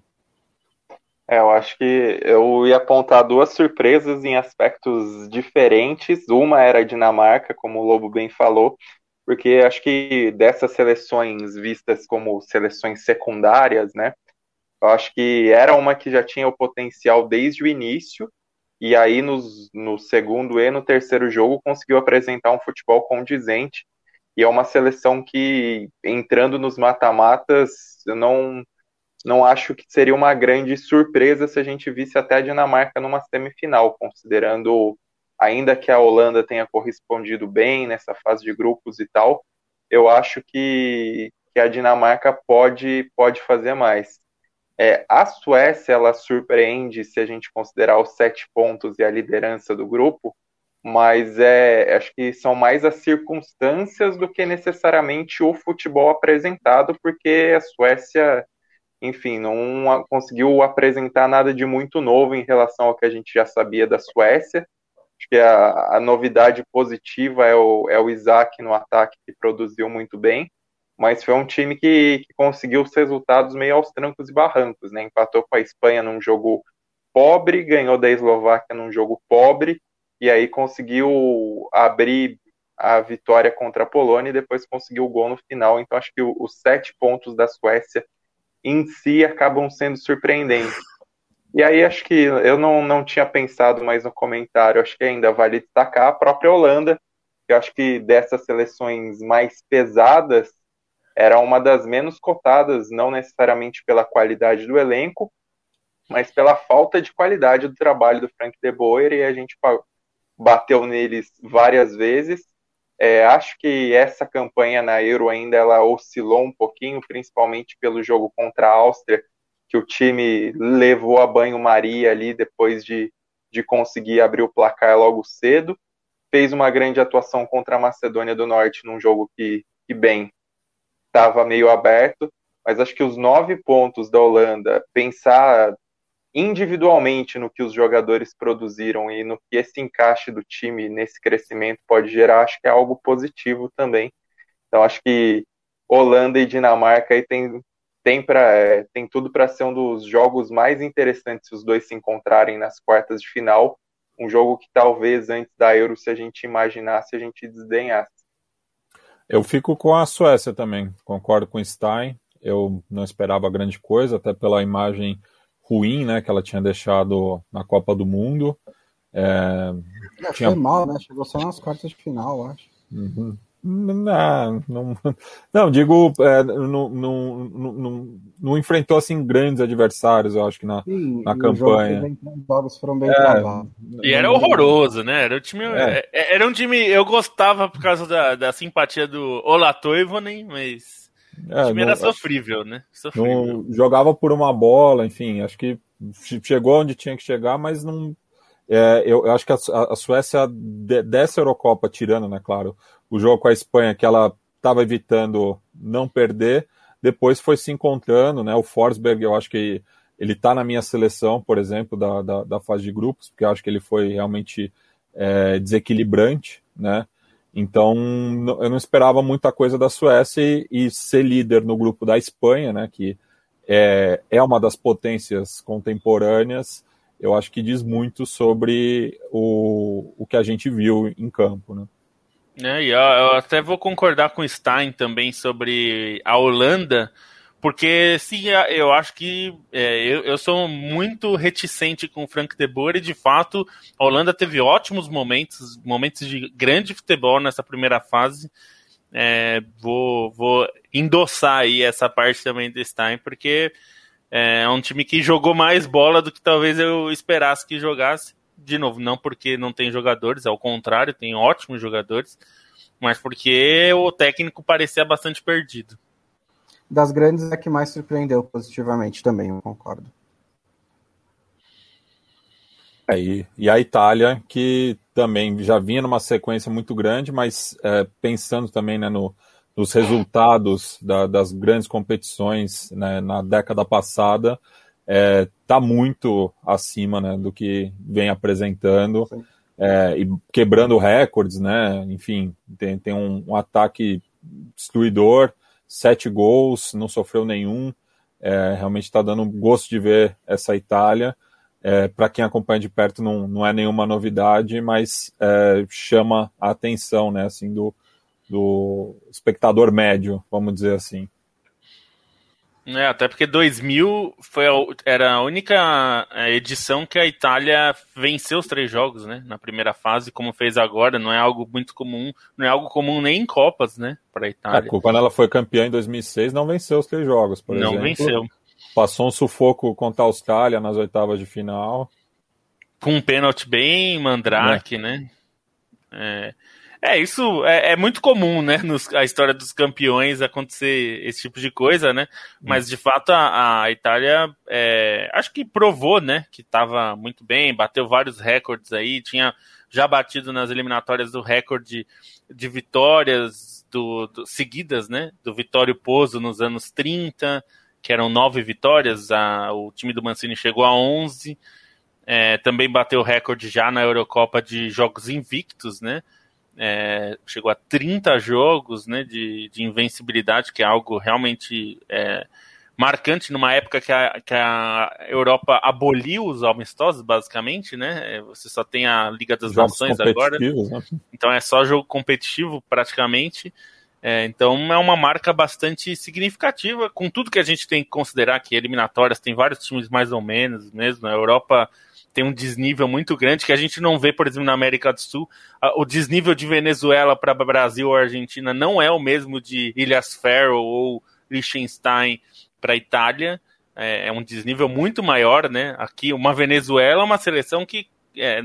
É, eu acho que eu ia apontar duas surpresas em aspectos diferentes. Uma era a Dinamarca, como o Lobo bem falou, porque acho que dessas seleções vistas como seleções secundárias, né? Eu acho que era uma que já tinha o potencial desde o início, e aí nos, no segundo e no terceiro jogo conseguiu apresentar um futebol condizente. E é uma seleção que, entrando nos mata-matas, eu não, não acho que seria uma grande surpresa se a gente visse até a Dinamarca numa semifinal, considerando ainda que a Holanda tenha correspondido bem nessa fase de grupos e tal, eu acho que, que a Dinamarca pode, pode fazer mais. É, a Suécia ela surpreende se a gente considerar os sete pontos e a liderança do grupo, mas é, acho que são mais as circunstâncias do que necessariamente o futebol apresentado, porque a Suécia, enfim, não conseguiu apresentar nada de muito novo em relação ao que a gente já sabia da Suécia. Acho que a, a novidade positiva é o, é o Isaac no ataque, que produziu muito bem mas foi um time que, que, conseguiu os resultados meio aos trancos e barrancos, né? Empatou com a Espanha num jogo pobre, ganhou da Eslováquia num jogo pobre, e aí conseguiu abrir a vitória contra a Polônia e depois conseguiu o gol no final. Então acho que os sete pontos da Suécia em si acabam sendo surpreendentes. E aí acho que eu não, não tinha pensado mais no comentário, acho que ainda vale destacar a própria Holanda, que eu acho que dessas seleções mais pesadas, era uma das menos cotadas, não necessariamente pela qualidade do elenco, mas pela falta de qualidade do trabalho do Frank de Boer, e a gente bateu neles várias vezes. É, acho que essa campanha na Euro ainda ela oscilou um pouquinho, principalmente pelo jogo contra a Áustria, que o time levou a banho-maria ali depois de, de conseguir abrir o placar logo cedo. Fez uma grande atuação contra a Macedônia do Norte num jogo que, que bem, estava meio aberto, mas acho que os nove pontos da Holanda, pensar individualmente no que os jogadores produziram e no que esse encaixe do time nesse crescimento pode gerar, acho que é algo positivo também. Então acho que Holanda e Dinamarca aí tem tem para é, tem tudo para ser um dos jogos mais interessantes se os dois se encontrarem nas quartas de final, um jogo que talvez antes da Euro se a gente imaginasse a gente desdenhasse. Eu fico com a Suécia também, concordo com o Stein. Eu não esperava grande coisa, até pela imagem ruim né, que ela tinha deixado na Copa do Mundo. É, é, tinha... Foi mal, né? Chegou só nas quartas de final, acho. Uhum. Não, não, não digo, é, não, não, não, não, enfrentou assim grandes adversários, eu acho que na, Sim, na campanha. Os foram bem é, E era horroroso, né? Era, um time, é. é. era um time, eu gostava por causa da, da simpatia do Ola Toivonen, mas é, o time era sofrível, né? Sofrível. jogava por uma bola, enfim, acho que chegou onde tinha que chegar, mas não. É, eu, eu, acho que a, a Suécia dessa Eurocopa, tirando, né, claro, o jogo com a Espanha, que ela estava evitando não perder, depois foi se encontrando, né? O Forsberg, eu acho que ele está na minha seleção, por exemplo, da, da, da, fase de grupos, porque eu acho que ele foi realmente é, desequilibrante, né? Então, eu não esperava muita coisa da Suécia e, e, ser líder no grupo da Espanha, né? Que é, é uma das potências contemporâneas, eu acho que diz muito sobre o, o que a gente viu em campo, né? É, e eu, eu até vou concordar com Stein também sobre a Holanda, porque sim, eu acho que é, eu, eu, sou muito reticente com o Frank de Boer e de fato a Holanda teve ótimos momentos, momentos de grande futebol nessa primeira fase. É, vou, vou endossar aí essa parte também do Stein, porque é um time que jogou mais bola do que talvez eu esperasse que jogasse de novo, não porque não tem jogadores, ao contrário, tem ótimos jogadores, mas porque o técnico parecia bastante perdido. Das grandes é que mais surpreendeu positivamente também, eu concordo. É, e, e a Itália, que também já vinha numa sequência muito grande, mas é, pensando também né, no, nos resultados da, das grandes competições né, na década passada, está é, tá muito acima né, do que vem apresentando. é, e quebrando recordes, né? Enfim, tem, tem um, um ataque destruidor, sete gols, não sofreu nenhum. É, realmente está dando gosto de ver essa Itália. É, Para quem acompanha de perto, não, não é nenhuma novidade, mas é, chama a atenção né, assim, do, do espectador médio, vamos dizer assim. É, até porque 2000 foi a, era a única é, edição que a Itália venceu os três jogos, né? Na primeira fase, como fez agora, não é algo muito comum, não é algo comum nem em Copas, né? Para a Itália. É, quando ela foi campeã em 2006, não venceu os três jogos, por não exemplo. Não venceu. Passou um sufoco contra a Austrália nas oitavas de final. Com um pênalti bem mandrake, é. né? É. É, isso é, é, muito comum, né? Nos, a história dos campeões acontecer esse tipo de coisa, né? Mas de fato a, a Itália é, acho que provou, né? Que estava muito bem, bateu vários recordes aí, tinha já batido nas eliminatórias do recorde de vitórias do, do, seguidas, né? Do Vitório Pozo nos anos 30, que eram nove vitórias, a, o time do Mancini chegou a 11. É, também bateu o recorde já na Eurocopa de jogos invictos, né? É, chegou a 30 jogos né, de, de invencibilidade, que é algo realmente é, marcante numa época que a, que a Europa aboliu os amistosos, basicamente, né? É, você só tem a Liga das Jogos Nações agora. Né? Então é só jogo competitivo, praticamente. É, então é uma marca bastante significativa, com tudo que a gente tem que considerar que eliminatórias tem vários times mais ou menos mesmo. A Europa tem um desnível muito grande que a gente não vê, por exemplo, na América do Sul. O desnível de Venezuela para Brasil ou Argentina não é o mesmo de Ilhas Faroe ou Liechtenstein para Itália. É, é, um desnível muito maior, né? Aqui, uma Venezuela é uma seleção que é,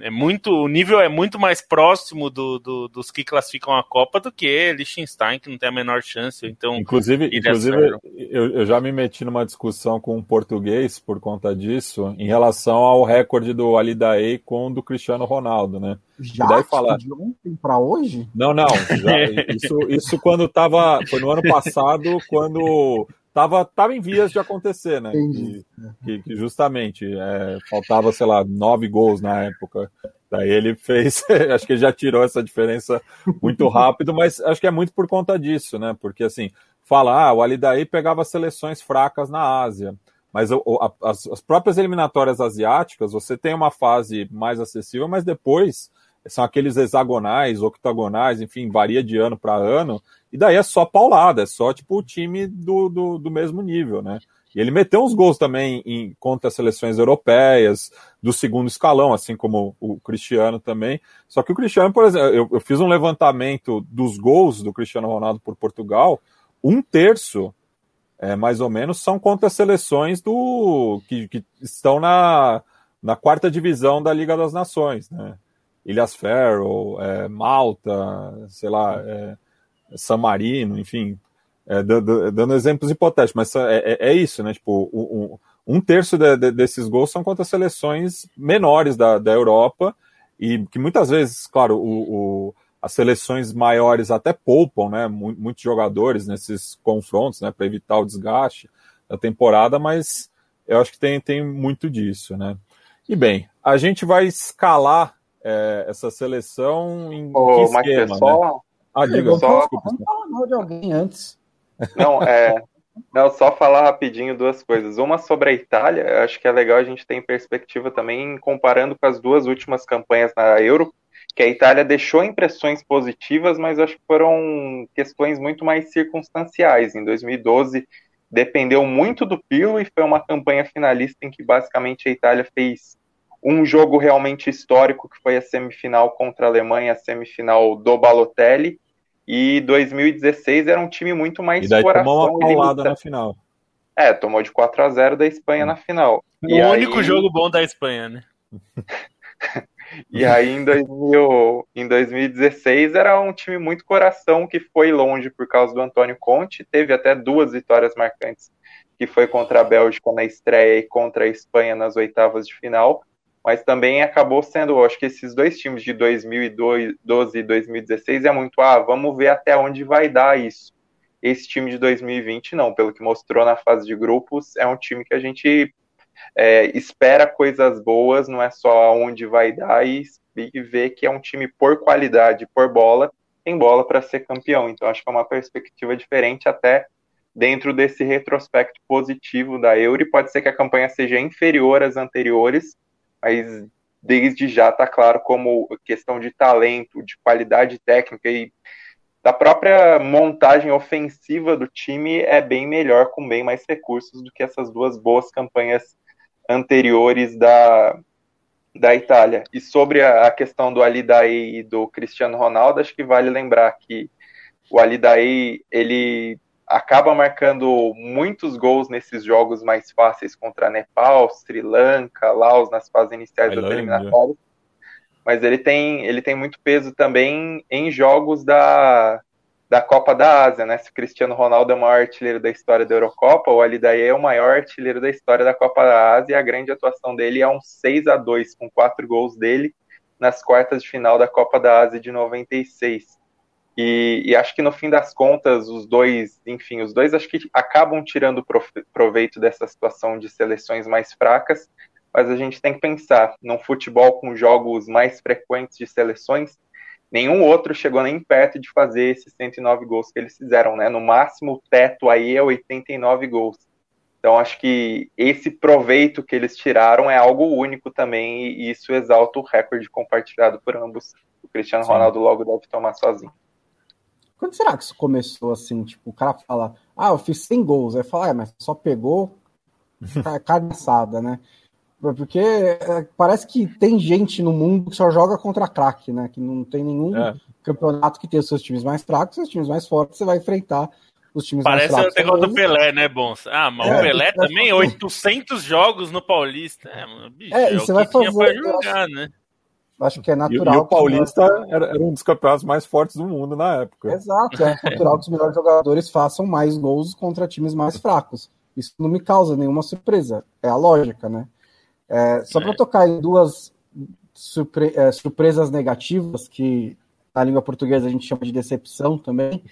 é muito, o nível é muito mais próximo do, do, dos que classificam a Copa do que Liechtenstein, que não tem a menor chance. Então, inclusive, inclusive eu, eu, já me meti numa discussão com um português por conta disso, em relação ao recorde do Alidaei com o do Cristiano Ronaldo, né? Já? daí fala... De ontem para hoje? Não, não. Já, isso, isso quando tava. Foi no ano passado, quando tava, tava em vias de acontecer, né? Que, que, que, justamente é, faltava, sei lá, nove gols na época. Daí ele fez, acho que já tirou essa diferença muito rápido, mas acho que é muito por conta disso, né? Porque assim, fala, ah, o Ali daí pegava seleções fracas na Ásia. Mas o, a, as, as próprias eliminatórias asiáticas, você tem uma fase mais acessível, mas depois são aqueles hexagonais, octagonais, enfim, varia de ano para ano, e daí é só paulada, é só tipo o time do, do, do mesmo nível, né? E ele meteu uns gols também em, contra as seleções europeias, do segundo escalão, assim como o Cristiano também. Só que o Cristiano, por exemplo, eu, eu fiz um levantamento dos gols do Cristiano Ronaldo por Portugal, um terço, é, mais ou menos, são contra as seleções do que, que estão na, na quarta divisão da Liga das Nações, né? Ilhas Faroe, é, Malta, sei lá, é, San Marino, enfim, é, dando, exemplos hipotéticos, mas é, é, é isso, né? Tipo, um, um terço de, de, desses gols são contra seleções menores da, da Europa e que muitas vezes, claro, o, o, as seleções maiores até poupam, né? Muitos jogadores nesses confrontos, né? Para evitar o desgaste da temporada, mas eu acho que tem, tem muito disso, né? E bem, a gente vai escalar é, essa seleção em Ô, que esquema, só... né? Ah, diga, só... desculpa. Vamos falar mal de alguém antes. Não, é... Não, só falar rapidinho duas coisas. Uma sobre a Itália, acho que é legal a gente ter em perspectiva também, comparando com as duas últimas campanhas na Euro, que a Itália deixou impressões positivas, mas acho que foram questões muito mais circunstanciais. Em 2012, dependeu muito do Pirlo e foi uma campanha finalista em que basicamente a Itália fez um jogo realmente histórico, que foi a semifinal contra a Alemanha, a semifinal do Balotelli, e 2016 era um time muito mais e daí coração. Tomou uma paulada na final. É, tomou de 4 a 0 da Espanha na final. O e único aí... jogo bom da Espanha, né? e aí em, 2000, em 2016 era um time muito coração que foi longe por causa do Antônio Conte, teve até duas vitórias marcantes, que foi contra a Bélgica na estreia e contra a Espanha nas oitavas de final mas também acabou sendo, acho que esses dois times de 2012 e 2016 é muito, ah, vamos ver até onde vai dar isso. Esse time de 2020 não, pelo que mostrou na fase de grupos, é um time que a gente é, espera coisas boas, não é só onde vai dar e, e vê que é um time por qualidade, por bola, tem bola para ser campeão. Então acho que é uma perspectiva diferente até dentro desse retrospecto positivo da Euro. E pode ser que a campanha seja inferior às anteriores, mas desde já está claro como questão de talento, de qualidade técnica e da própria montagem ofensiva do time é bem melhor, com bem mais recursos do que essas duas boas campanhas anteriores da, da Itália. E sobre a, a questão do Alidaei e do Cristiano Ronaldo, acho que vale lembrar que o Alidaei, ele acaba marcando muitos gols nesses jogos mais fáceis contra Nepal, Sri Lanka, Laos nas fases iniciais das eliminatórias. Mas ele tem, ele tem muito peso também em jogos da, da Copa da Ásia, né? Se o Cristiano Ronaldo é o maior artilheiro da história da Eurocopa, o Ali Daei é o maior artilheiro da história da Copa da Ásia e a grande atuação dele é um 6 a 2 com quatro gols dele nas quartas de final da Copa da Ásia de 96. E, e, acho que no fim das contas, os dois, enfim, os dois acho que acabam tirando proveito dessa situação de seleções mais fracas, mas a gente tem que pensar, num futebol com jogos mais frequentes de seleções, nenhum outro chegou nem perto de fazer esses 109 gols que eles fizeram, né? No máximo, o teto aí é 89 gols. Então, acho que esse proveito que eles tiraram é algo único também, e isso exalta o recorde compartilhado por ambos. O Cristiano Sim. Ronaldo logo deve tomar sozinho. Quando será que isso começou assim? Tipo, o cara fala, ah, eu fiz 100 gols. Aí fala, ah, mas só pegou carne assada, né? Porque é, parece que tem gente no mundo que só joga contra craque, né? Que não tem nenhum é. campeonato que tenha os seus times mais fracos, os times mais fortes, você vai enfrentar os times Parece mais fracos. Parece o negócio do Pelé, né, Bons? Ah, mas é, o Pelé também, 800 jogos no Paulista. É, mano, bicho, é, e você vai fazer. Jogar, né? Acho que é natural. E, e o Paulista era, era, um dos campeonatos mais fortes do mundo na época. Exato, é natural que os melhores jogadores façam mais gols contra times mais fracos. Isso não me causa nenhuma surpresa. É a lógica, né? É, só para é. tocar em duas surpre é, surpresas negativas, que na língua portuguesa a gente chama de decepção também.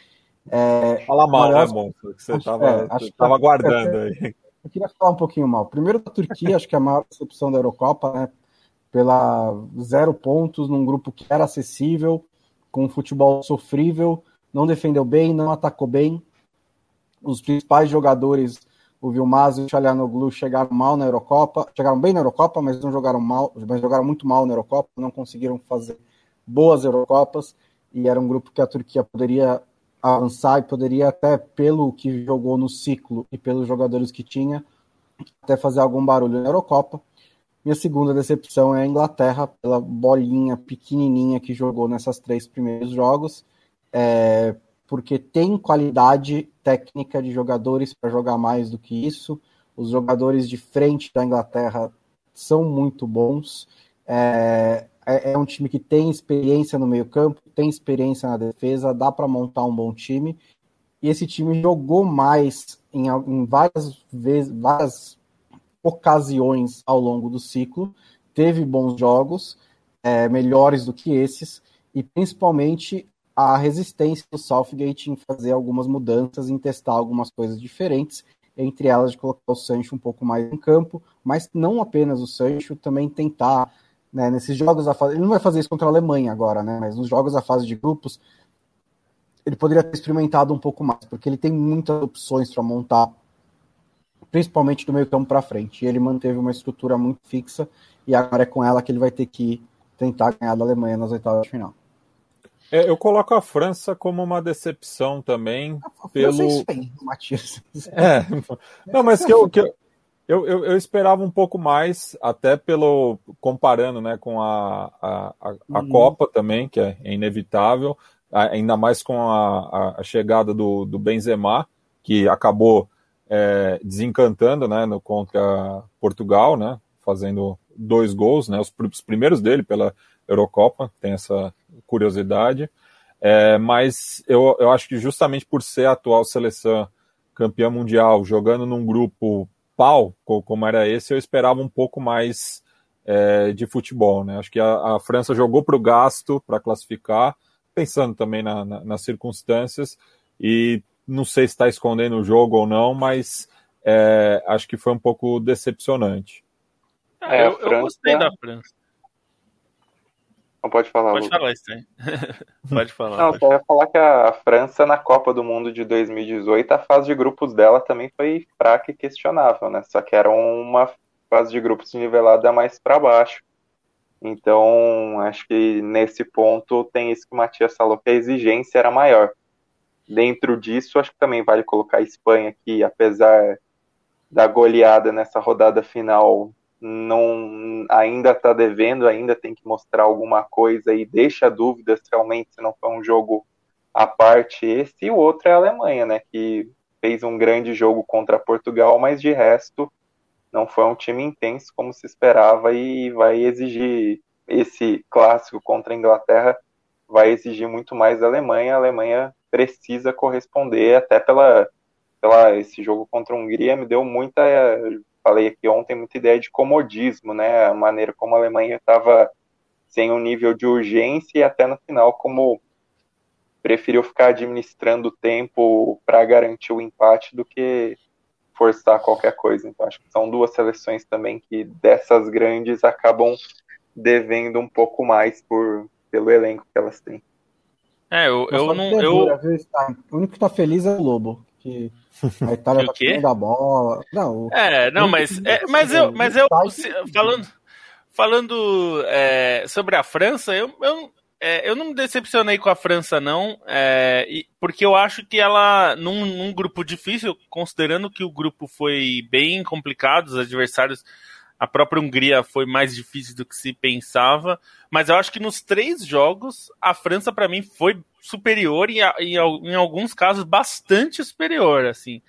É, Fala mal, né, Monstro? Que você estava é, aguardando aí. Eu queria falar um pouquinho mal. Primeiro da Turquia, acho que é a maior decepção da Eurocopa, né? Pela zero pontos num grupo que era acessível, com um futebol sofrível, não defendeu bem, não atacou bem. Os principais jogadores, o Vilmaz e o Chalianoglu, chegaram mal na Eurocopa, chegaram bem na Eurocopa, mas não jogaram mal, mas jogaram muito mal na Eurocopa, não conseguiram fazer boas Eurocopas, e era um grupo que a Turquia poderia avançar e poderia até pelo que jogou no ciclo e pelos jogadores que tinha, até fazer algum barulho na Eurocopa minha segunda decepção é a Inglaterra, pela bolinha pequenininha que jogou nessas três primeiros jogos, é, porque tem qualidade técnica de jogadores para jogar mais do que isso. Os jogadores de frente da Inglaterra são muito bons. É, é, é um time que tem experiência no meio-campo, tem experiência na defesa, dá para montar um bom time. E esse time jogou mais em, em várias vezes, várias ocasiões ao longo do ciclo, teve bons jogos, é, melhores do que esses, e principalmente a resistência do Southgate em fazer algumas mudanças, em testar algumas coisas diferentes, entre elas de colocar o Sancho um pouco mais em campo, mas não apenas o Sancho, também tentar, né, nesses jogos da fase, ele não vai fazer isso contra a Alemanha agora, né, mas nos jogos da fase de grupos, ele poderia ter experimentado um pouco mais, porque ele tem muitas opções para montar principalmente do meio campo para frente. E ele manteve uma estrutura muito fixa e agora é com ela que ele vai ter que tentar ganhar da Alemanha nas oitavas de final. É, eu coloco a França como uma decepção também. A pelo... É Matias. É, não, mas que eu, que eu, eu, eu, esperava um pouco mais, até pelo comparando né, com a, a, a, a uhum. Copa também, que é inevitável, ainda mais com a, a chegada do, do Benzema, que acabou é, desencantando né, no, contra Portugal, né, fazendo dois gols, né, os, os, primeiros dele pela Eurocopa, tem essa curiosidade. É, mas eu, eu acho que justamente por ser a atual seleção campeã mundial, jogando num grupo pau, como era esse, eu esperava um pouco mais é, de futebol. Né? Acho que a, a França jogou para o gasto para classificar, pensando também na, na, nas circunstâncias, e não sei se está escondendo o jogo ou não, mas é, acho que foi um pouco decepcionante. É, eu, França... eu, gostei da França. Não pode falar. Pode falar isso aí. pode falar. Não, pode. eu ia falar que a França na Copa do Mundo de 2018, a fase de grupos dela também foi fraca e questionável, né? Só que era uma fase de grupos nivelada mais para baixo. Então, acho que nesse ponto tem isso que o Matias falou, que a exigência era maior. Dentro disso, acho que também vale colocar a Espanha, que apesar da goleada nessa rodada final, não ainda está devendo, ainda tem que mostrar alguma coisa e deixa dúvidas realmente se não foi um jogo à parte esse. E o outro é a Alemanha, né, que fez um grande jogo contra Portugal, mas de resto não foi um time intenso como se esperava e vai exigir esse clássico contra a Inglaterra vai exigir muito mais da Alemanha. A Alemanha precisa corresponder até pela, pela esse jogo contra a Hungria me deu muita falei aqui ontem muita ideia de comodismo, né? A maneira como a Alemanha estava sem um nível de urgência e até no final como preferiu ficar administrando o tempo para garantir o empate do que forçar qualquer coisa. Então acho que são duas seleções também que dessas grandes acabam devendo um pouco mais por pelo elenco que elas têm. É, eu, eu não. Eu... O único que tá feliz é o Lobo. Que a Itália tá comendo da bola. Não, é, não, mas, é, mas eu, mas eu falando, falando é, sobre a França, eu, eu, é, eu não me decepcionei com a França, não, é, porque eu acho que ela, num, num, grupo difícil, considerando que o grupo foi bem complicado, os adversários, a própria Hungria foi mais difícil do que se pensava, mas eu acho que nos três jogos, a França, para mim, foi superior e, e, em alguns casos, bastante superior, assim.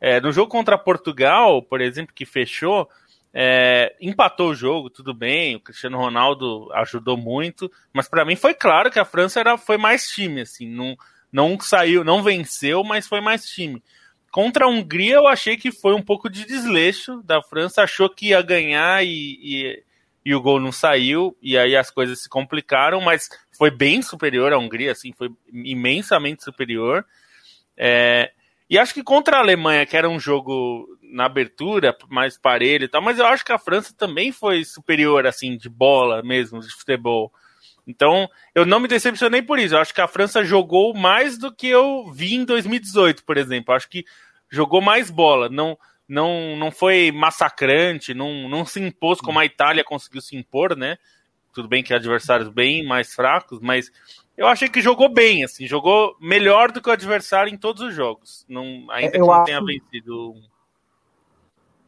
É, no jogo contra Portugal, por exemplo, que fechou, é, empatou o jogo, tudo bem, o Cristiano Ronaldo ajudou muito, mas para mim foi claro que a França era, foi mais time, assim, não, não saiu, não venceu, mas foi mais time. Contra a Hungria eu achei que foi um pouco de desleixo da França, achou que ia ganhar e, e, e o gol não saiu, e aí as coisas se complicaram, mas foi bem superior à Hungria, assim, foi imensamente superior. É, e acho que contra a Alemanha, que era um jogo na abertura, mais parelho e tal, mas eu acho que a França também foi superior, assim, de bola mesmo, de futebol. Então, eu não me decepcionei por isso. Eu acho que a França jogou mais do que eu vi em 2018, por exemplo. Eu acho que jogou mais bola. Não, não, não foi massacrante, não, não se impôs como a Itália conseguiu se impor, né? Tudo bem que adversários bem mais fracos, mas eu achei que jogou bem, assim, jogou melhor do que o adversário em todos os jogos. Não, ainda eu que não tenha vencido.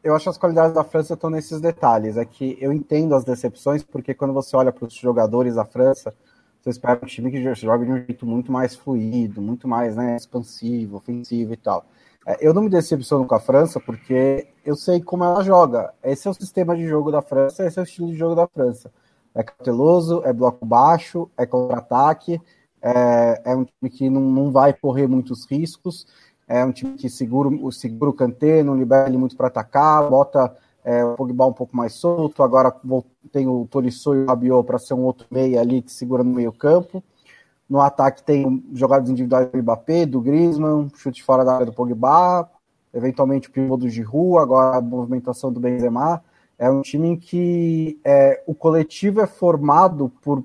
Eu acho que as qualidades da França estão nesses detalhes. É que eu entendo as decepções, porque quando você olha para os jogadores da França, você espera um time que joga de um jeito muito mais fluido, muito mais né, expansivo, ofensivo e tal. É, eu não me decepciono com a França, porque eu sei como ela joga. Esse é o sistema de jogo da França, esse é o estilo de jogo da França é cauteloso, é bloco baixo, é contra-ataque, é, é, um time que não, não vai correr muitos riscos, é um time que segura, segura o Kanté, não libera ele muito para atacar, bota é, o Pogba um pouco mais solto, agora tem o Tolisso e o Rabiot para ser um outro meio ali que segura no meio campo. No ataque tem jogadas individuais do Mbappé, do Griezmann, chute fora da área do Pogba, eventualmente o pivô do Giroud, agora a movimentação do Benzema. É um time em que é, o coletivo é formado por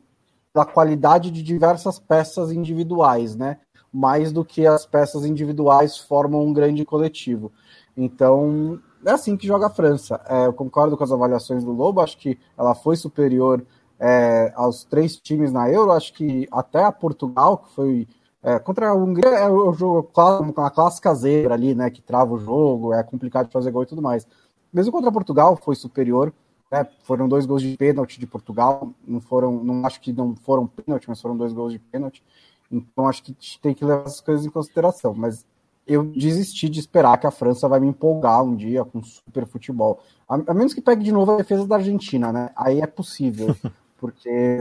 pela qualidade de diversas peças individuais, né? Mais do que as peças individuais formam um grande coletivo. Então, é assim que joga a França. É, eu concordo com as avaliações do Lobo, acho que ela foi superior é, aos três times na Euro, acho que até a Portugal, que foi. É, contra a Hungria é o jogo com a clássica zebra ali, né? Que trava o jogo, é complicado de fazer gol e tudo mais mesmo contra Portugal foi superior. Né? Foram dois gols de pênalti de Portugal. Não foram, não acho que não foram pênalti, mas foram dois gols de pênalti. Então acho que tem que levar essas coisas em consideração. Mas eu desisti de esperar que a França vai me empolgar um dia com super futebol. A, a menos que pegue de novo a defesa da Argentina, né? Aí é possível. porque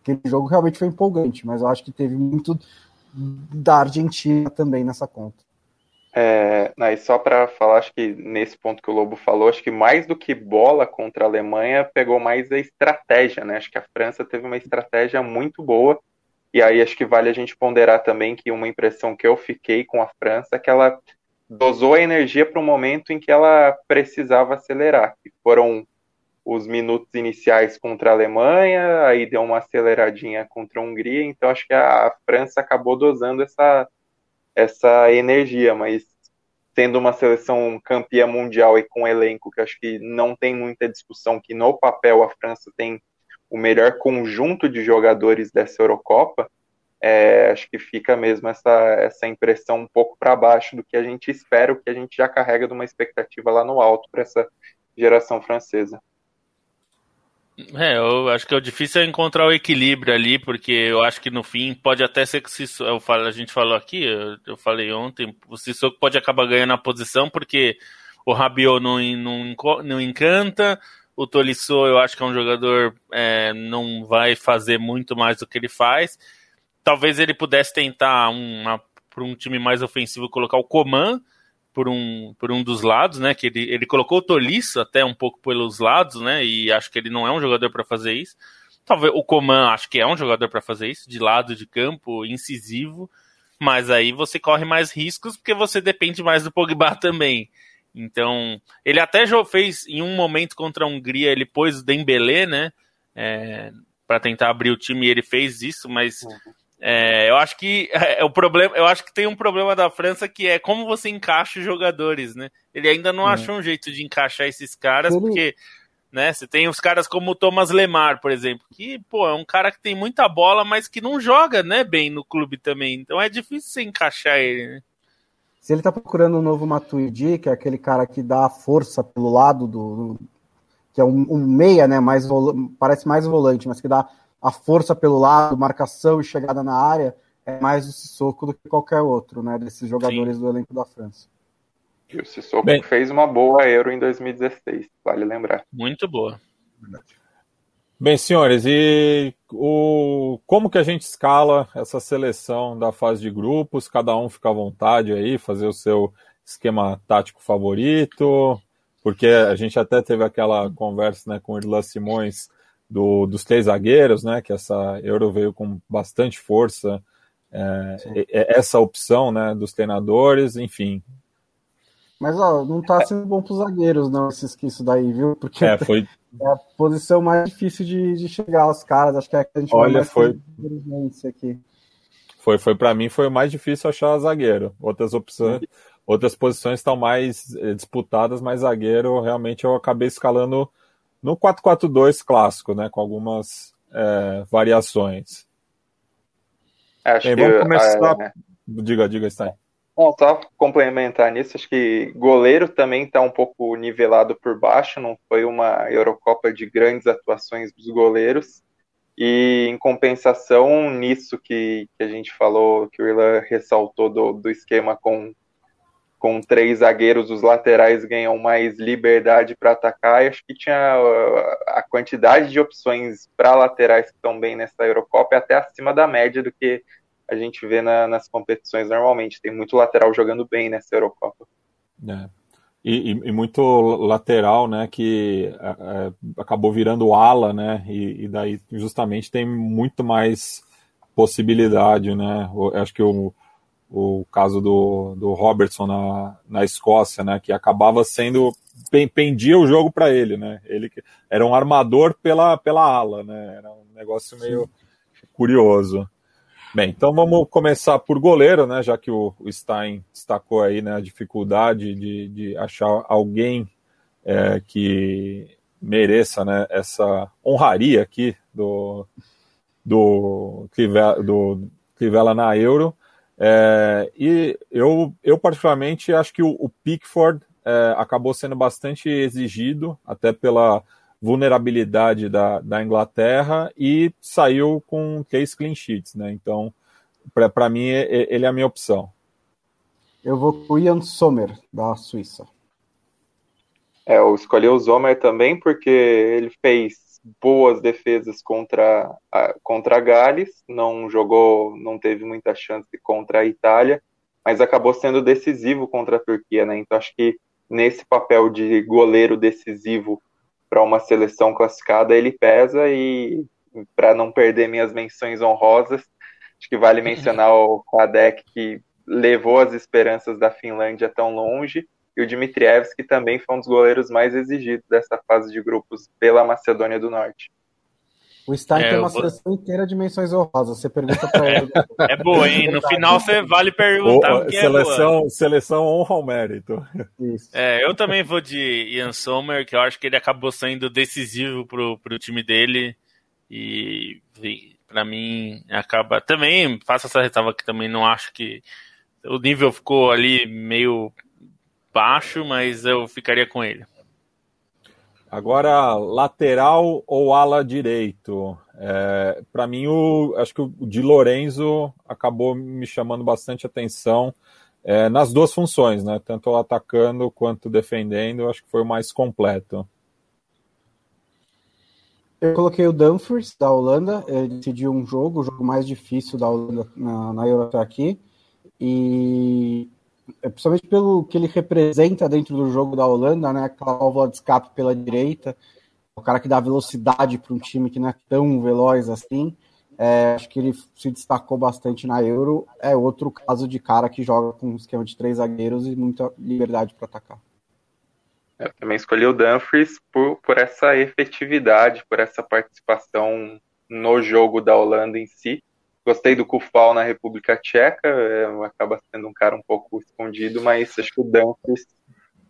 aquele jogo realmente foi empolgante, mas eu acho que teve muito da Argentina também nessa conta. É, e só para falar, acho que nesse ponto que o Lobo falou, acho que mais do que bola contra a Alemanha, pegou mais a estratégia, né? Acho que a França teve uma estratégia muito boa. E aí acho que vale a gente ponderar também que uma impressão que eu fiquei com a França é que ela dosou a energia para um momento em que ela precisava acelerar, que foram os minutos iniciais contra a Alemanha, aí deu uma aceleradinha contra a Hungria, então acho que a França acabou dosando essa, essa energia, mas tendo uma seleção campeã mundial e com elenco que acho que não tem muita discussão, que no papel a França tem o melhor conjunto de jogadores dessa Eurocopa, é, acho que fica mesmo essa, essa impressão um pouco para baixo do que a gente espera, o que a gente já carrega de uma expectativa lá no alto para essa geração francesa. É, eu acho que é o difícil é encontrar o equilíbrio ali, porque eu acho que no fim pode até ser que eu falo, a gente falou aqui, eu, eu falei ontem, o Sissoko pode acabar ganhando a posição, porque o Rabiot não, não, não encanta, o Tolisso eu acho que é um jogador é, não vai fazer muito mais do que ele faz. Talvez ele pudesse tentar uma, para um time mais ofensivo colocar o Coman, por um, por um dos lados, né? Que ele, ele colocou o Tolisso até um pouco pelos lados, né? E acho que ele não é um jogador para fazer isso. Talvez o Coman acho que é um jogador para fazer isso, de lado de campo, incisivo, mas aí você corre mais riscos porque você depende mais do Pogba também. Então, ele até já fez em um momento contra a Hungria, ele pôs o Dembélé, né? É, para tentar abrir o time e ele fez isso, mas uhum. É, eu acho que é, o problema, eu acho que tem um problema da França que é como você encaixa os jogadores, né? Ele ainda não é. achou um jeito de encaixar esses caras, porque né, você tem os caras como o Thomas Lemar, por exemplo, que pô, é um cara que tem muita bola, mas que não joga, né, bem no clube também. Então é difícil você encaixar ele, né? Se ele tá procurando um novo Matuidi, que é aquele cara que dá força pelo lado do, que é um, um meia, né, mais parece mais volante, mas que dá a força pelo lado, marcação e chegada na área é mais o Sissoko do que qualquer outro, né, desses jogadores Sim. do elenco da França. E o Sissoko Bem, fez uma boa Euro em 2016, vale lembrar. Muito boa. Bem, senhores, e o, como que a gente escala essa seleção da fase de grupos? Cada um fica à vontade aí, fazer o seu esquema tático favorito, porque a gente até teve aquela conversa né, com o Irlan Simões do, dos três zagueiros, né? Que essa Euro veio com bastante força. É, essa opção, né? Dos treinadores, enfim. Mas ó, não tá sendo bom para os zagueiros, não, esse, isso daí, viu? Porque é, foi... é a posição mais difícil de, de chegar aos caras. Acho que é a que a gente Olha, foi. Aqui. Foi, foi para mim foi o mais difícil achar zagueiro. Outras opções, outras posições estão mais eh, disputadas, mas zagueiro realmente eu acabei escalando no 4-4-2 clássico, né, com algumas é, variações. Acho Bem, vamos começar. É... Diga, diga, Stein. Não, só complementar nisso, acho que goleiro também está um pouco nivelado por baixo, não foi uma Eurocopa de grandes atuações dos goleiros. E em compensação nisso que, que a gente falou, que o Irlan ressaltou do, do esquema com com três zagueiros, os laterais ganham mais liberdade para atacar. E acho que tinha uh, a quantidade de opções para laterais que estão bem nessa Eurocopa é até acima da média do que a gente vê na, nas competições normalmente. Tem muito lateral jogando bem nessa Eurocopa. É. E, e, e, muito lateral, né, que é, é acabou virando ala, né, e, e, daí justamente tem muito mais possibilidade, né. Eu acho que o, o caso do, do Robertson na, na Escócia, né, que acabava sendo pendia o jogo para ele, né? Ele era um armador pela, pela ala, né? Era um negócio meio Sim. curioso. Bem, então vamos começar por goleiro, né? Já que o, o Stein destacou aí né, a dificuldade de, de achar alguém é, que mereça né, essa honraria aqui do, do, do Crivella na Euro. É, e eu, eu, particularmente, acho que o, o Pickford é, acabou sendo bastante exigido, até pela vulnerabilidade da, da Inglaterra, e saiu com três clean sheets, né? Então, para mim, ele é a minha opção. Eu vou com o Ian Sommer, da Suíça. É, eu escolhi o Sommer também porque ele fez boas defesas contra a, contra a Gales, não jogou, não teve muita chance contra a Itália, mas acabou sendo decisivo contra a Turquia, né? Então acho que nesse papel de goleiro decisivo para uma seleção classificada ele pesa e para não perder minhas menções honrosas, acho que vale mencionar o Kadek que levou as esperanças da Finlândia tão longe, e o Dmitrievski também foi um dos goleiros mais exigidos dessa fase de grupos pela Macedônia do Norte. O Stein é, tem uma vou... seleção inteira de menções honrosas. Você pergunta pra ele. É boa, hein? No final você vale perguntar. O, o seleção, é seleção honra o mérito. Isso. É, eu também vou de Ian Sommer, que eu acho que ele acabou sendo decisivo pro, pro time dele. E para mim acaba. Também faço essa ressalva que também não acho que o nível ficou ali meio baixo, mas eu ficaria com ele. Agora, lateral ou ala direito? É, Para mim, o, acho que o Di Lorenzo acabou me chamando bastante atenção é, nas duas funções, né? Tanto atacando quanto defendendo, acho que foi o mais completo. Eu coloquei o Dumfries, da Holanda. Ele decidiu um jogo, o jogo mais difícil da Holanda na, na Euro até aqui. E principalmente pelo que ele representa dentro do jogo da Holanda, né? Aquela válvula de escape pela direita, o cara que dá velocidade para um time que não é tão veloz assim. É, acho que ele se destacou bastante na Euro. É outro caso de cara que joga com um esquema de três zagueiros e muita liberdade para atacar. Eu também escolhi o Dumfries por, por essa efetividade, por essa participação no jogo da Holanda em si. Gostei do Kufal na República Tcheca, é, acaba sendo um cara um pouco escondido, mas acho que o Dumfries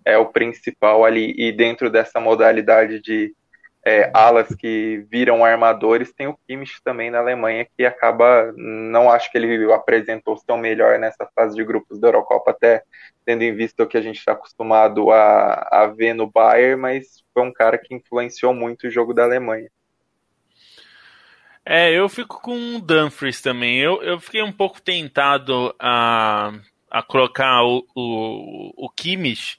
é o principal ali. E dentro dessa modalidade de é, alas que viram armadores, tem o Kimmich também na Alemanha, que acaba, não acho que ele apresentou seu melhor nessa fase de grupos da Eurocopa, até tendo em vista o que a gente está acostumado a, a ver no Bayern, mas foi um cara que influenciou muito o jogo da Alemanha. É, eu fico com o Dumfries também. Eu, eu fiquei um pouco tentado a, a colocar o, o, o Kimmich,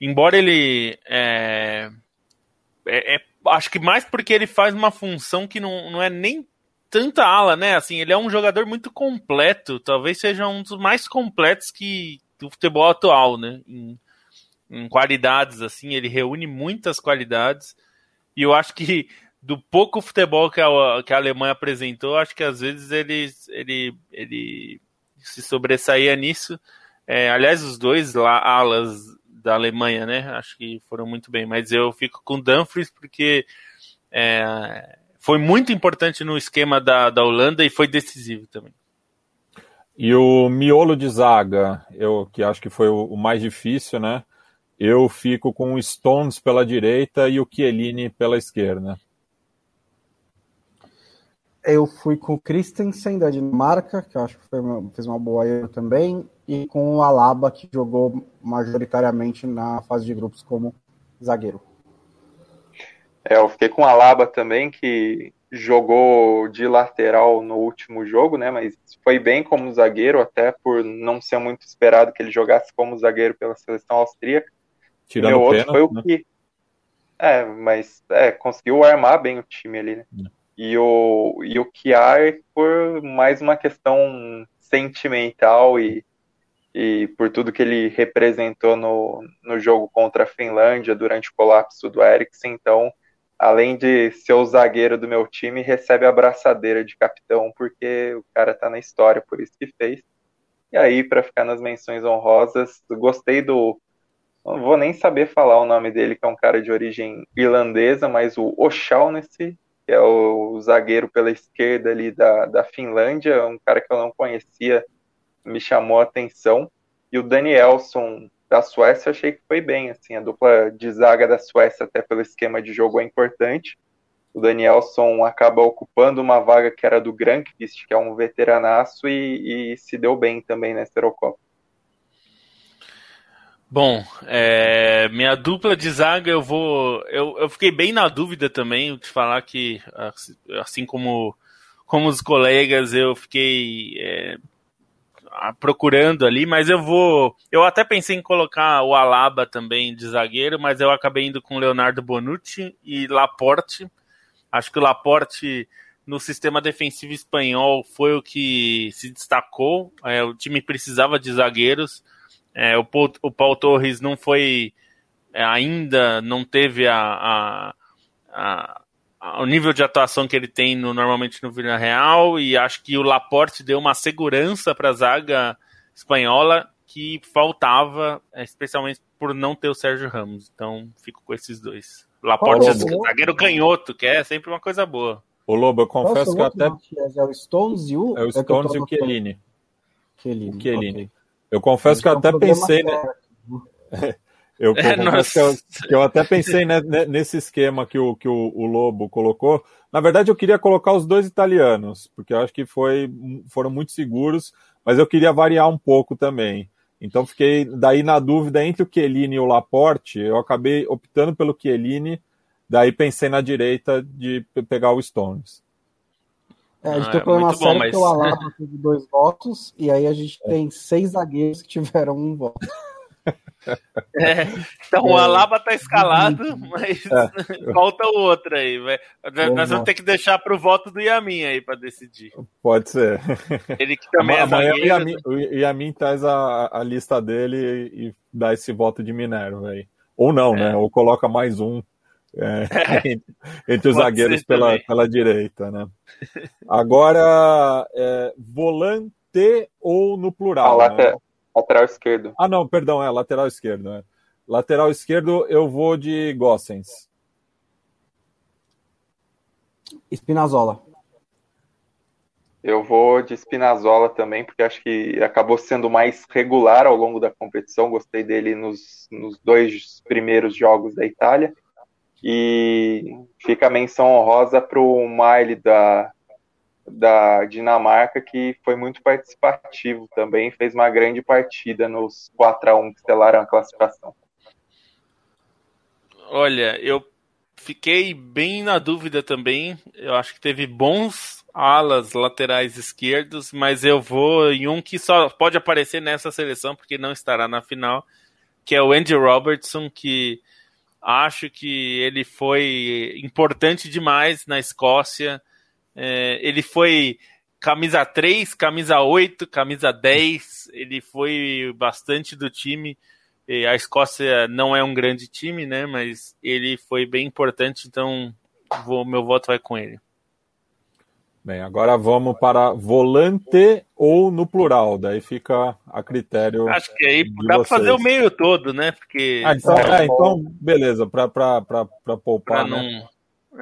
embora ele. É, é, é, acho que mais porque ele faz uma função que não, não é nem tanta ala, né? Assim, ele é um jogador muito completo, talvez seja um dos mais completos que do futebol atual, né? Em, em qualidades, assim, ele reúne muitas qualidades. E eu acho que do pouco futebol que a, que a Alemanha apresentou, acho que às vezes ele, ele, ele se sobressaía nisso. É, aliás, os dois lá, alas da Alemanha, né? Acho que foram muito bem. Mas eu fico com Dumfries porque é, foi muito importante no esquema da, da Holanda e foi decisivo também. E o miolo de zaga, eu que acho que foi o, o mais difícil, né? Eu fico com o Stones pela direita e o Chiellini pela esquerda. Eu fui com o Christensen da Dinamarca, que eu acho que uma, fez uma boa Euro também, e com o Alaba, que jogou majoritariamente na fase de grupos como zagueiro. É, eu fiquei com o Alaba também, que jogou de lateral no último jogo, né? Mas foi bem como zagueiro, até por não ser muito esperado que ele jogasse como zagueiro pela seleção austríaca. Tirando Meu outro pena, foi o né? que. É, mas é, conseguiu armar bem o time ali, né? É e o, e o Kiar por mais uma questão sentimental e, e por tudo que ele representou no, no jogo contra a Finlândia durante o colapso do Eriksen. Então, além de ser o zagueiro do meu time, recebe a braçadeira de capitão, porque o cara tá na história, por isso que fez. E aí, para ficar nas menções honrosas, gostei do. Não vou nem saber falar o nome dele, que é um cara de origem irlandesa, mas o O'Shaughnessy que é o zagueiro pela esquerda ali da, da Finlândia, um cara que eu não conhecia, me chamou a atenção. E o Danielson da Suécia, achei que foi bem, assim, a dupla de zaga da Suécia, até pelo esquema de jogo, é importante. O Danielson acaba ocupando uma vaga que era do Grankvist, que é um veteranaço, e, e se deu bem também nessa Eurocopa. Bom, é, minha dupla de zaga eu vou. Eu, eu fiquei bem na dúvida também de falar que, assim como, como os colegas, eu fiquei é, procurando ali, mas eu vou. Eu até pensei em colocar o Alaba também de zagueiro, mas eu acabei indo com Leonardo Bonucci e Laporte. Acho que o Laporte no sistema defensivo espanhol foi o que se destacou. É, o time precisava de zagueiros. É, o, Paul, o Paul Torres não foi é, ainda não teve a, a, a, a, o nível de atuação que ele tem no, normalmente no Vila Real e acho que o Laporte deu uma segurança para a zaga espanhola que faltava, especialmente por não ter o Sérgio Ramos. Então, fico com esses dois. Laporte, é zagueiro canhoto, que é sempre uma coisa boa. O Lobo, eu confesso que até. É o Stones e o. É o é Stones é e o Chiellini. O Chiellini. Eu confesso que eu até pensei. Né... eu, é, que eu, que eu, até pensei né, nesse esquema que, o, que o, o, Lobo colocou. Na verdade, eu queria colocar os dois italianos, porque eu acho que foi, foram muito seguros, mas eu queria variar um pouco também. Então fiquei daí na dúvida entre o Chiellini e o Laporte. Eu acabei optando pelo Chiellini Daí pensei na direita de pegar o Stones. É, a gente ah, é sério bom, mas... o Alaba teve dois votos, e aí a gente é. tem seis zagueiros que tiveram um voto. É, então o Alaba tá escalado, mas é. falta o outro aí. Nós vamos ter que deixar para o voto do Yamin aí para decidir. Pode ser. Ele que também é Amanhã o Yamin, o Yamin traz a, a lista dele e dá esse voto de Minério aí. Ou não, né? Ou coloca mais um é, entre os zagueiros pela, pela direita, né? Agora, é, volante ou no plural? Ah, lateral, né? lateral esquerdo. Ah, não, perdão, é lateral esquerdo. Né? Lateral esquerdo, eu vou de Gossens. Spinazzola. Eu vou de Spinazzola também, porque acho que acabou sendo mais regular ao longo da competição. Gostei dele nos, nos dois primeiros jogos da Itália. E fica a menção honrosa para o Miley da, da Dinamarca, que foi muito participativo também, fez uma grande partida nos 4 a 1 que selaram a classificação. Olha, eu fiquei bem na dúvida também. Eu acho que teve bons alas laterais esquerdos, mas eu vou em um que só pode aparecer nessa seleção porque não estará na final, que é o Andy Robertson, que Acho que ele foi importante demais na Escócia. É, ele foi camisa 3, camisa 8, camisa 10. Ele foi bastante do time. A Escócia não é um grande time, né? Mas ele foi bem importante, então vou, meu voto vai com ele. Bem, agora vamos para volante ou no plural, daí fica a critério. Acho que aí dá para fazer o meio todo, né? Porque. Ah, então, é, então beleza, para poupar. Pra né? não...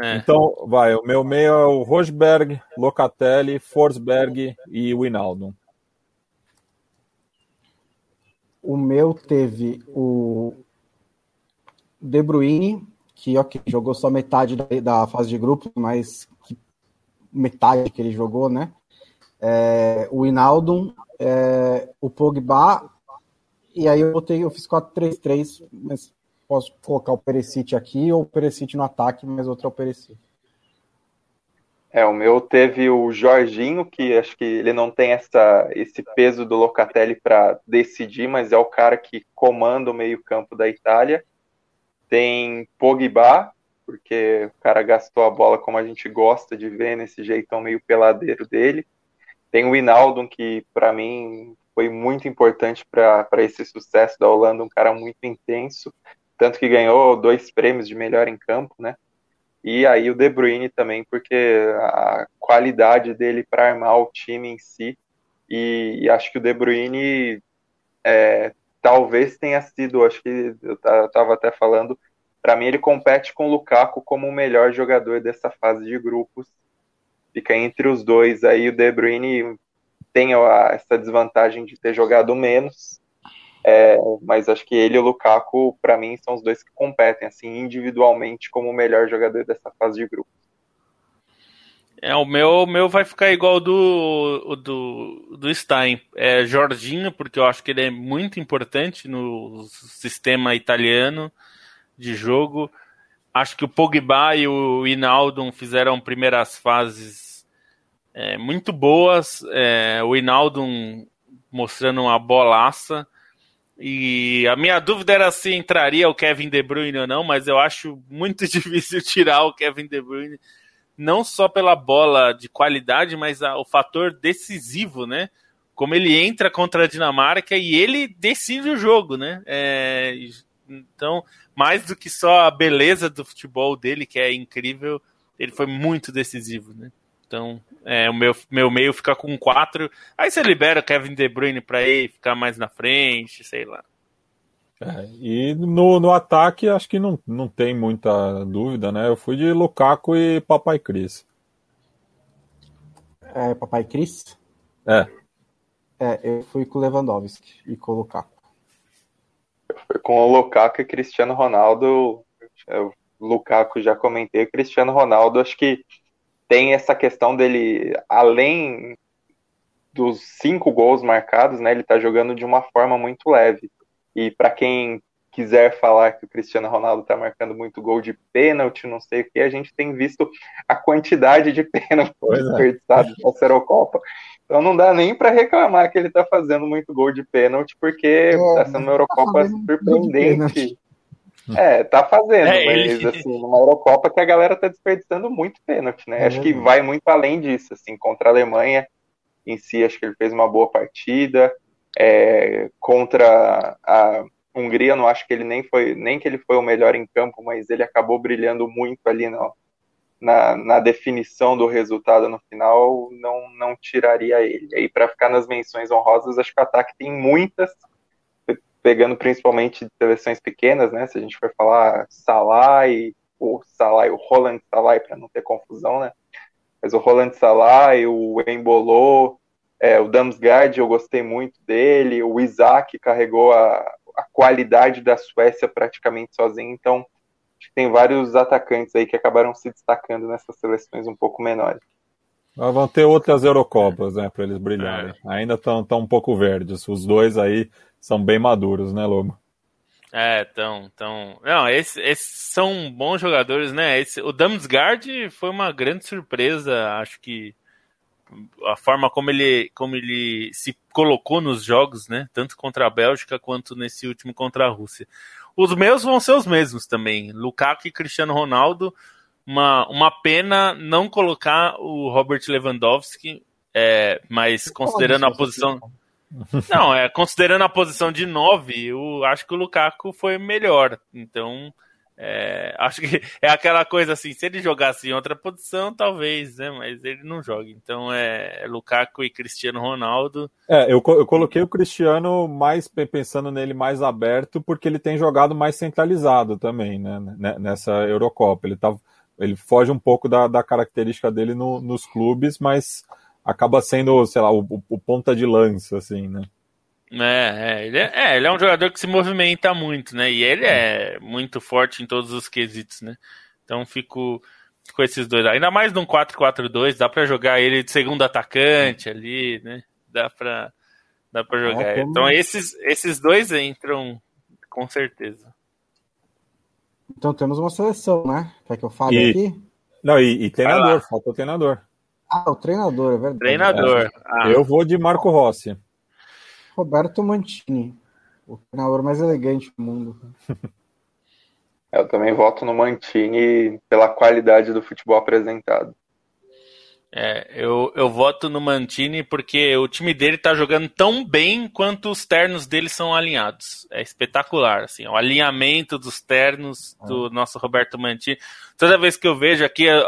É. Então, vai, o meu meio é o Rosberg, Locatelli, Forsberg e Winaldo. O meu teve o De Bruyne, que ok, jogou só metade da, da fase de grupo, mas metade que ele jogou, né? É, o Inaldo, é, o Pogba, e aí eu botei, eu fiz 4-3-3, mas posso colocar o Perisic aqui ou o Perisic no ataque, mas outro é o Perisic. É, o meu teve o Jorginho, que acho que ele não tem essa, esse peso do Locatelli para decidir, mas é o cara que comanda o meio-campo da Itália. Tem Pogba, porque o cara gastou a bola como a gente gosta de ver, nesse jeitão meio peladeiro dele. Tem o Inaldo, que para mim foi muito importante para esse sucesso da Holanda, um cara muito intenso, tanto que ganhou dois prêmios de melhor em campo, né? E aí o De Bruyne também, porque a qualidade dele para armar o time em si, e, e acho que o De Bruyne é, talvez tenha sido, acho que eu estava até falando, para mim, ele compete com o Lukaku como o melhor jogador dessa fase de grupos. Fica entre os dois. Aí o De Bruyne tem a, essa desvantagem de ter jogado menos. É, mas acho que ele e o Lukaku, para mim, são os dois que competem assim individualmente como o melhor jogador dessa fase de grupos. É, o meu, meu vai ficar igual do do, do Stein. É Jorginho, porque eu acho que ele é muito importante no sistema italiano de jogo. Acho que o Pogba e o Inaldo fizeram primeiras fases é, muito boas. É, o Inaldo mostrando uma bolaça. E a minha dúvida era se entraria o Kevin De Bruyne ou não, mas eu acho muito difícil tirar o Kevin De Bruyne, não só pela bola de qualidade, mas a, o fator decisivo, né? Como ele entra contra a Dinamarca e ele decide o jogo, né? É, então, mais do que só a beleza do futebol dele, que é incrível, ele foi muito decisivo, né? Então, é, o meu, meu meio fica com quatro. Aí você libera o Kevin De Bruyne para ir ficar mais na frente, sei lá. É, e no, no ataque, acho que não, não tem muita dúvida, né? Eu fui de Lukaku e Papai Cris. É, Papai Cris? É. É, eu fui com Lewandowski e com o Lukaku. Fui com o Lukaku e Cristiano Ronaldo. Eu, Lukaku já comentei. Cristiano Ronaldo, acho que tem essa questão dele, além dos cinco gols marcados, né? Ele tá jogando de uma forma muito leve. E para quem quiser falar que o Cristiano Ronaldo está marcando muito gol de pênalti, não sei o que, a gente tem visto a quantidade de pênaltis é. desperdiçados é. na Eurocopa. Então não dá nem para reclamar que ele está fazendo muito gol de pênalti, porque está é, sendo uma Eurocopa tá surpreendente. É, tá fazendo, é, mas ele... assim, numa Eurocopa que a galera tá desperdiçando muito pênalti, né? É. Acho que vai muito além disso, assim, contra a Alemanha em si, acho que ele fez uma boa partida. É, contra a Hungria, não acho que ele nem foi, nem que ele foi o melhor em campo, mas ele acabou brilhando muito ali no, na, na definição do resultado no final, não, não tiraria ele. Aí para ficar nas menções honrosas, acho que o ataque tem muitas, pegando principalmente seleções pequenas, né? Se a gente for falar Salah e o Salah, o Roland Salah, para não ter confusão, né? Mas o Roland Salah e o Embolo, é, o Damsgaard eu gostei muito dele, o Isaac carregou a, a qualidade da Suécia praticamente sozinho, então tem vários atacantes aí que acabaram se destacando nessas seleções um pouco menores. Vão ter outras Eurocopas, né, para eles brilharem. É. Ainda estão tão um pouco verdes. Os dois aí são bem maduros, né, Lobo? É, então, então, não, esses, esses, são bons jogadores, né? Esse, o Damsgaard foi uma grande surpresa, acho que a forma como ele, como ele se colocou nos jogos, né? Tanto contra a Bélgica quanto nesse último contra a Rússia. Os meus vão ser os mesmos também. Lukaku e Cristiano Ronaldo. Uma, uma pena não colocar o Robert Lewandowski, é, mas considerando a posição. Não, é considerando a posição de 9, eu acho que o Lukaku foi melhor. Então, é, acho que é aquela coisa assim, se ele jogasse em outra posição, talvez, né? Mas ele não joga. Então é, é Lukaku e Cristiano Ronaldo. É, eu, eu coloquei o Cristiano mais pensando nele mais aberto, porque ele tem jogado mais centralizado também, né? Nessa Eurocopa. Ele, tá, ele foge um pouco da, da característica dele no, nos clubes, mas acaba sendo, sei lá, o, o ponta de lança, assim, né? É, é, ele é, é, ele é um jogador que se movimenta muito, né? E ele é muito forte em todos os quesitos, né? Então fico com esses dois. Ainda mais num 4-4-2, dá para jogar ele de segundo atacante ali, né? Dá pra, dá pra jogar. É, como... Então esses, esses dois entram com certeza. Então temos uma seleção, né? Quer que eu fale e... aqui? Não, e, e treinador, falta o treinador. Ah, o treinador, é verdade. Treinador. É. Ah. Eu vou de Marco Rossi. Roberto Mantini, o treinador mais elegante do mundo. Eu também voto no Mantini pela qualidade do futebol apresentado. É, eu, eu voto no Mantini porque o time dele tá jogando tão bem quanto os ternos dele são alinhados. É espetacular, assim, o alinhamento dos ternos do é. nosso Roberto Mantini. Toda vez que eu vejo aqui, eu,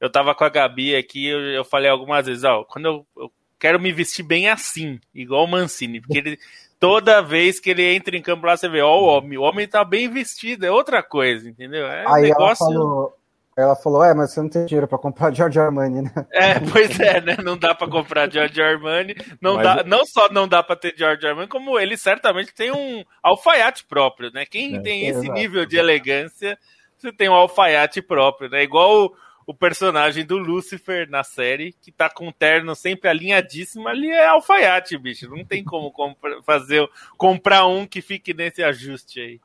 eu tava com a Gabi aqui, eu, eu falei algumas vezes, ó, quando eu, eu quero me vestir bem assim, igual o Mancini, porque ele, toda vez que ele entra em campo lá, você vê, ó, o homem, o homem tá bem vestido, é outra coisa, entendeu? É Aí negócio... ela falou, ela falou, é, mas você não tem dinheiro para comprar George Armani, né? É, pois é, né? Não dá para comprar George Armani, não, dá, não só não dá para ter George Armani, como ele certamente tem um alfaiate próprio, né? Quem é, tem esse exato. nível de elegância, você tem um alfaiate próprio, né? Igual o personagem do Lucifer na série, que tá com o terno sempre alinhadíssimo, ali é alfaiate, bicho. Não tem como fazer comprar um que fique nesse ajuste aí.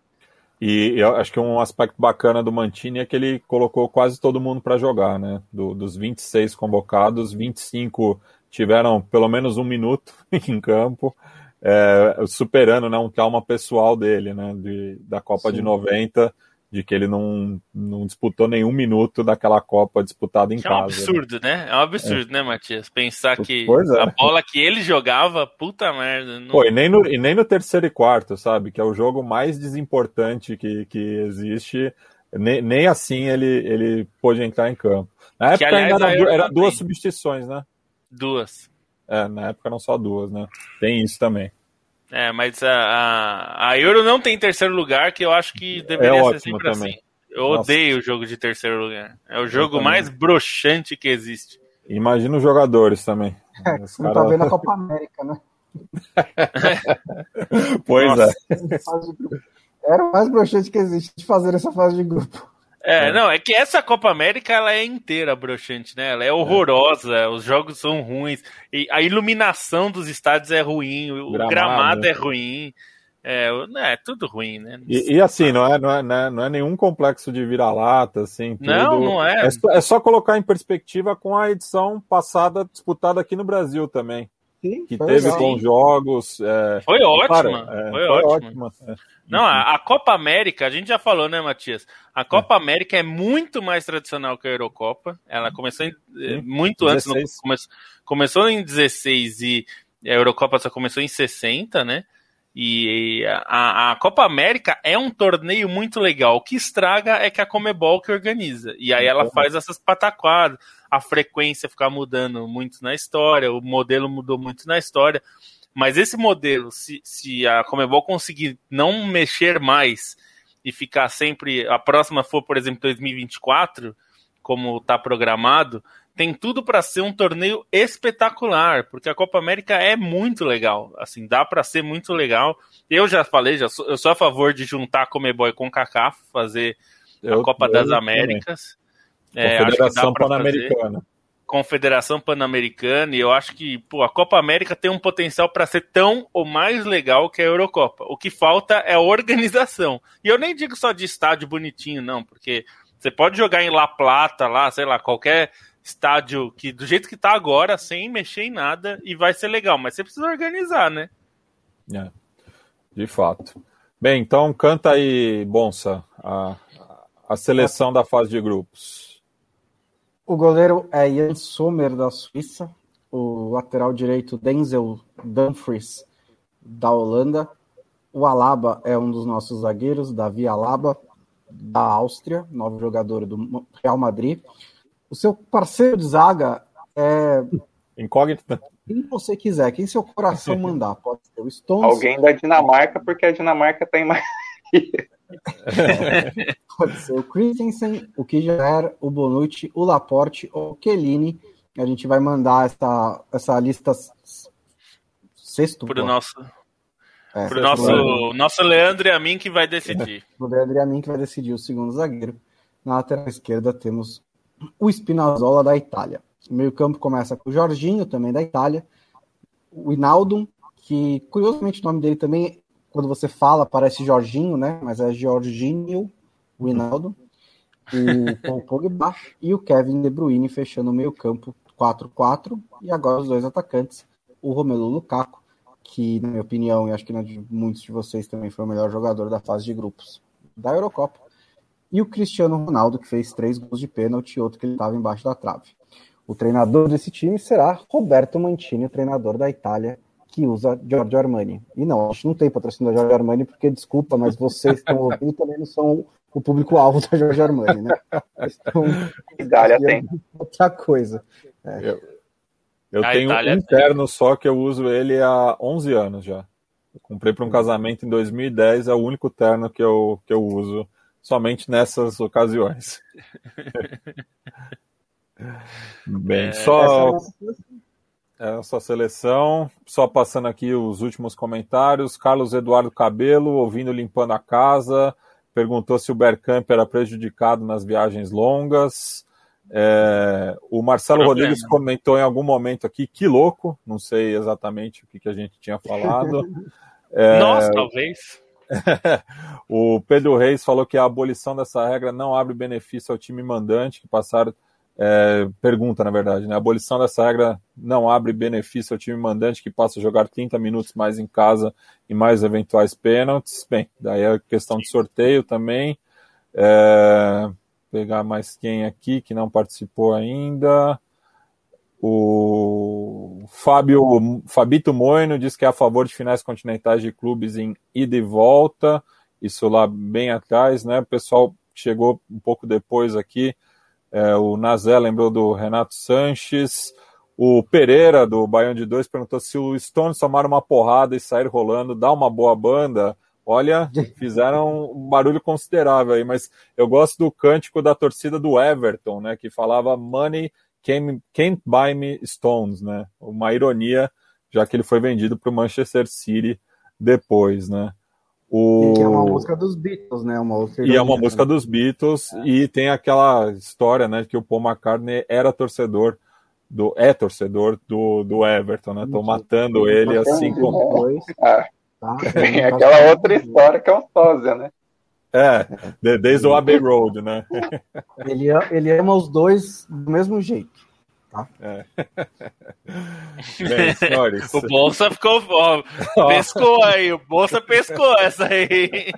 E eu acho que um aspecto bacana do Mantini é que ele colocou quase todo mundo para jogar, né? Do, dos 26 convocados, 25 tiveram pelo menos um minuto em campo, é, superando né, um trauma pessoal dele, né? De, da Copa Sim. de 90 de que ele não, não disputou nenhum minuto daquela Copa disputada em casa. É um absurdo, né? né? É um absurdo, é. né, Matias? Pensar que é. a bola que ele jogava, puta merda. Não... Pô, e nem, no, e nem no terceiro e quarto, sabe? Que é o jogo mais desimportante que, que existe. nem, nem assim ele, ele pôde entrar em campo. Na época que, aliás, ainda era, era duas substituições, né? Duas. É, na época eram só duas, né? Tem isso também. É, mas a, a, a Euro não tem terceiro lugar, que eu acho que deveria é ser sempre também. assim. Eu Nossa. odeio o jogo de terceiro lugar. É o jogo mais broxante que existe. Imagina os jogadores também. É, os você cara... não tá vendo a Copa América, né? pois Nossa. é. Era o mais broxante que existe fazer essa fase de grupo. É, é, não, é que essa Copa América ela é inteira broxante, né? Ela é horrorosa, é. os jogos são ruins, e a iluminação dos estádios é ruim, o gramado, gramado é ruim. É, é tudo ruim, né? E, e, assim, não é, não, é, não, é, não é nenhum complexo de vira-lata, assim. Tudo. Não, não é. É só, é só, colocar em perspectiva com a edição passada disputada aqui no Brasil também. Sim, que teve legal. bons jogos. É, foi ótima. É, foi, foi ótima. ótima. É. Não, a, a, Copa América, a gente já falou, né, Matias? A Copa América é muito mais tradicional que a Eurocopa. Ela começou em, Sim, muito 16. antes. No, come, começou em 16 e a Eurocopa só começou em 60, né? E a, a, Copa América é um torneio muito legal. O que estraga é que a Comebol que organiza. E aí ela faz essas pataquadas, a frequência ficar mudando muito na história, o modelo mudou muito na história. Mas esse modelo, se, se a Comebol conseguir não mexer mais e ficar sempre. A próxima for, por exemplo, 2024, como está programado, tem tudo para ser um torneio espetacular, porque a Copa América é muito legal. Assim, dá para ser muito legal. Eu já falei, já sou, eu sou a favor de juntar a Comebol com CACAF, fazer eu, a Copa das Américas. É, Confederação Pan-Americana. Confederação Pan-Americana, e eu acho que pô, a Copa América tem um potencial para ser tão ou mais legal que a Eurocopa. O que falta é a organização. E eu nem digo só de estádio bonitinho, não, porque você pode jogar em La Plata, lá, sei lá, qualquer estádio que do jeito que tá agora, sem mexer em nada, e vai ser legal, mas você precisa organizar, né? É, de fato. Bem, então canta aí, Bonsa, a, a seleção da fase de grupos. O goleiro é Jan Sommer, da Suíça. O lateral direito, Denzel Dumfries, da Holanda. O Alaba é um dos nossos zagueiros, Davi Alaba, da Áustria, novo jogador do Real Madrid. O seu parceiro de zaga é. Incógnita. Quem você quiser, quem seu coração mandar. Pode ser o Stones. Alguém da Dinamarca, porque a Dinamarca tem mais. Pode ser o Christensen, o Kijaer, o Bonucci, o Laporte, o Kellini. A gente vai mandar essa, essa lista sexto. Pro nosso, é, pro nosso, nosso Leandro e a mim que vai decidir. É, o Leandro e a mim que vai decidir o segundo zagueiro. Na lateral esquerda temos o Spinazzola da Itália. O meio campo começa com o Jorginho, também da Itália. O Inaldo, que curiosamente o nome dele também quando você fala, parece Jorginho, né? Mas é Jorginho Winaldo, o Paul Pogba e o Kevin De Bruyne fechando o meio campo 4-4 e agora os dois atacantes, o Romelu Lukaku, que na minha opinião e acho que na de muitos de vocês também foi o melhor jogador da fase de grupos da Eurocopa, e o Cristiano Ronaldo que fez três gols de pênalti e outro que ele estava embaixo da trave. O treinador desse time será Roberto Mantini, o treinador da Itália, que usa Giorgio Armani. E não, a gente não tem patrocínio da Giorgio Armani, porque, desculpa, mas vocês que estão ouvindo também não são o público-alvo da Giorgio Armani, né? Então, Itália tem. Outra coisa. É. Eu, eu tenho um interno só que eu uso ele há 11 anos já. Eu comprei para um casamento em 2010, é o único terno que eu, que eu uso somente nessas ocasiões. Bem, é, só é a sua seleção. Só passando aqui os últimos comentários. Carlos Eduardo Cabelo, ouvindo limpando a casa, perguntou se o Bergkamp era prejudicado nas viagens longas. É, o Marcelo Problema. Rodrigues comentou em algum momento aqui, que louco, não sei exatamente o que, que a gente tinha falado. É, Nossa, talvez. o Pedro Reis falou que a abolição dessa regra não abre benefício ao time mandante, que passaram é, pergunta, na verdade, né? A abolição dessa regra não abre benefício ao time mandante que passa a jogar 30 minutos mais em casa e mais eventuais pênaltis. Bem, daí é questão de sorteio também. É, pegar mais quem aqui que não participou ainda. O Fábio Fabito Moino diz que é a favor de finais continentais de clubes em ida e volta. Isso lá bem atrás, né? O pessoal chegou um pouco depois aqui. É, o Nazé lembrou do Renato Sanches. O Pereira, do Baião de Dois, perguntou se o Stones tomaram uma porrada e sair rolando, dá uma boa banda. Olha, fizeram um barulho considerável aí, mas eu gosto do cântico da torcida do Everton, né? Que falava Money came, can't buy me Stones, né? Uma ironia, já que ele foi vendido para o Manchester City depois, né? O... E é uma música dos Beatles, né? Uma outra e é uma música dos Beatles, é. e tem aquela história, né, que o Paul McCartney era torcedor do é torcedor do, do Everton, né? Estão matando ele assim como. Ah, tá? Tem aquela outra história que é um sósia, né? É, desde o Abbey Road, né? Ele, ele ama os dois do mesmo jeito. Tá? É. Bem, senhores. O Bolsa ficou. Ó, pescou aí, o Bolsa pescou essa aí.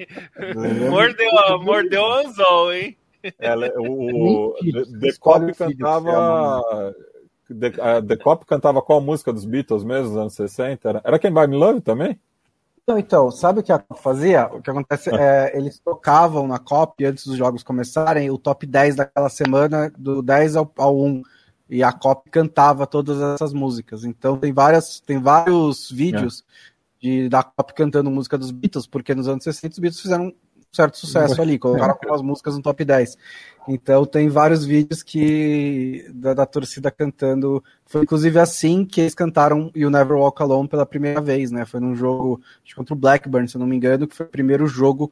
mordeu, mordeu o anzol, hein? Ela, o, The Cop cantava. The, The Cop cantava qual música dos Beatles mesmo, nos anos 60? Era, era Quem By Me Love também? Então, então, sabe o que a Copa fazia? O que acontece é, eles tocavam na Copa antes dos jogos começarem o top 10 daquela semana, do 10 ao, ao 1 e a COP cantava todas essas músicas. Então tem várias, tem vários vídeos é. de da COP cantando música dos Beatles, porque nos anos 60 os Beatles fizeram um certo sucesso ali, colocaram algumas músicas no top 10. Então tem vários vídeos que da, da, torcida cantando. Foi inclusive assim que eles cantaram You Never Walk Alone pela primeira vez, né? Foi num jogo acho, contra o Blackburn, se eu não me engano, que foi o primeiro jogo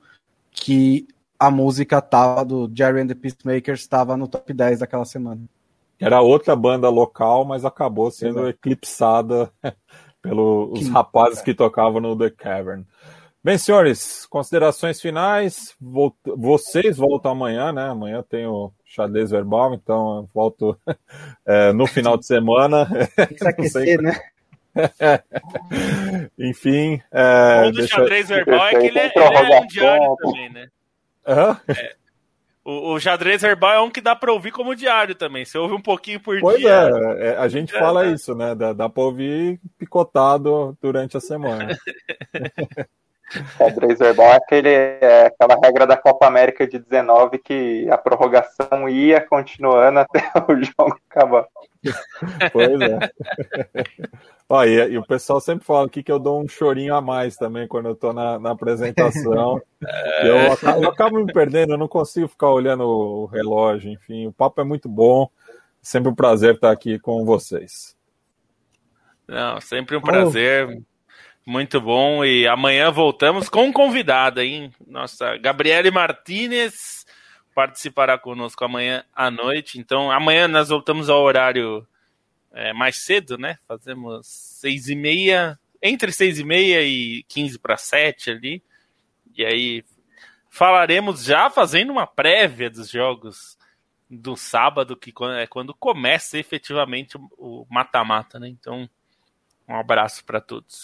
que a música tava do Jerry and the Peacemakers estava no top 10 daquela semana. Era outra banda local, mas acabou sendo Exato. eclipsada pelos que... rapazes que tocavam no The Cavern. Bem, senhores, considerações finais. Vocês voltam amanhã, né? Amanhã tem o xadrez verbal, então eu volto é, no final de semana. Aquecer, né? Enfim. É, o do deixa... xadrez verbal é que ele é, ele é um diário também, né? Uhum. É, o, o xadrez herbal é um que dá para ouvir como diário também. Você ouve um pouquinho por pois dia. Pois é, é, a gente é, fala é. isso, né? Dá, dá para ouvir picotado durante a semana. Xadrez herbal é, aquele, é aquela regra da Copa América de 19 que a prorrogação ia continuando até o jogo acabar. Pois é. Ó, e, e, o pessoal sempre fala aqui que eu dou um chorinho a mais também quando eu tô na, na apresentação. eu, acabo, eu, acabo, me perdendo, eu não consigo ficar olhando o relógio, enfim. O papo é muito bom. Sempre um prazer estar aqui com vocês. Não, sempre um prazer. Oh. Muito bom. E amanhã voltamos com um convidado, hein? Nossa, Gabriele Martinez participará conosco amanhã à noite. Então, amanhã nós voltamos ao horário é, mais cedo, né? Fazemos seis e meia, entre seis e meia e quinze para sete ali. E aí falaremos já fazendo uma prévia dos jogos do sábado, que é quando começa efetivamente o mata-mata, né? Então, um abraço para todos.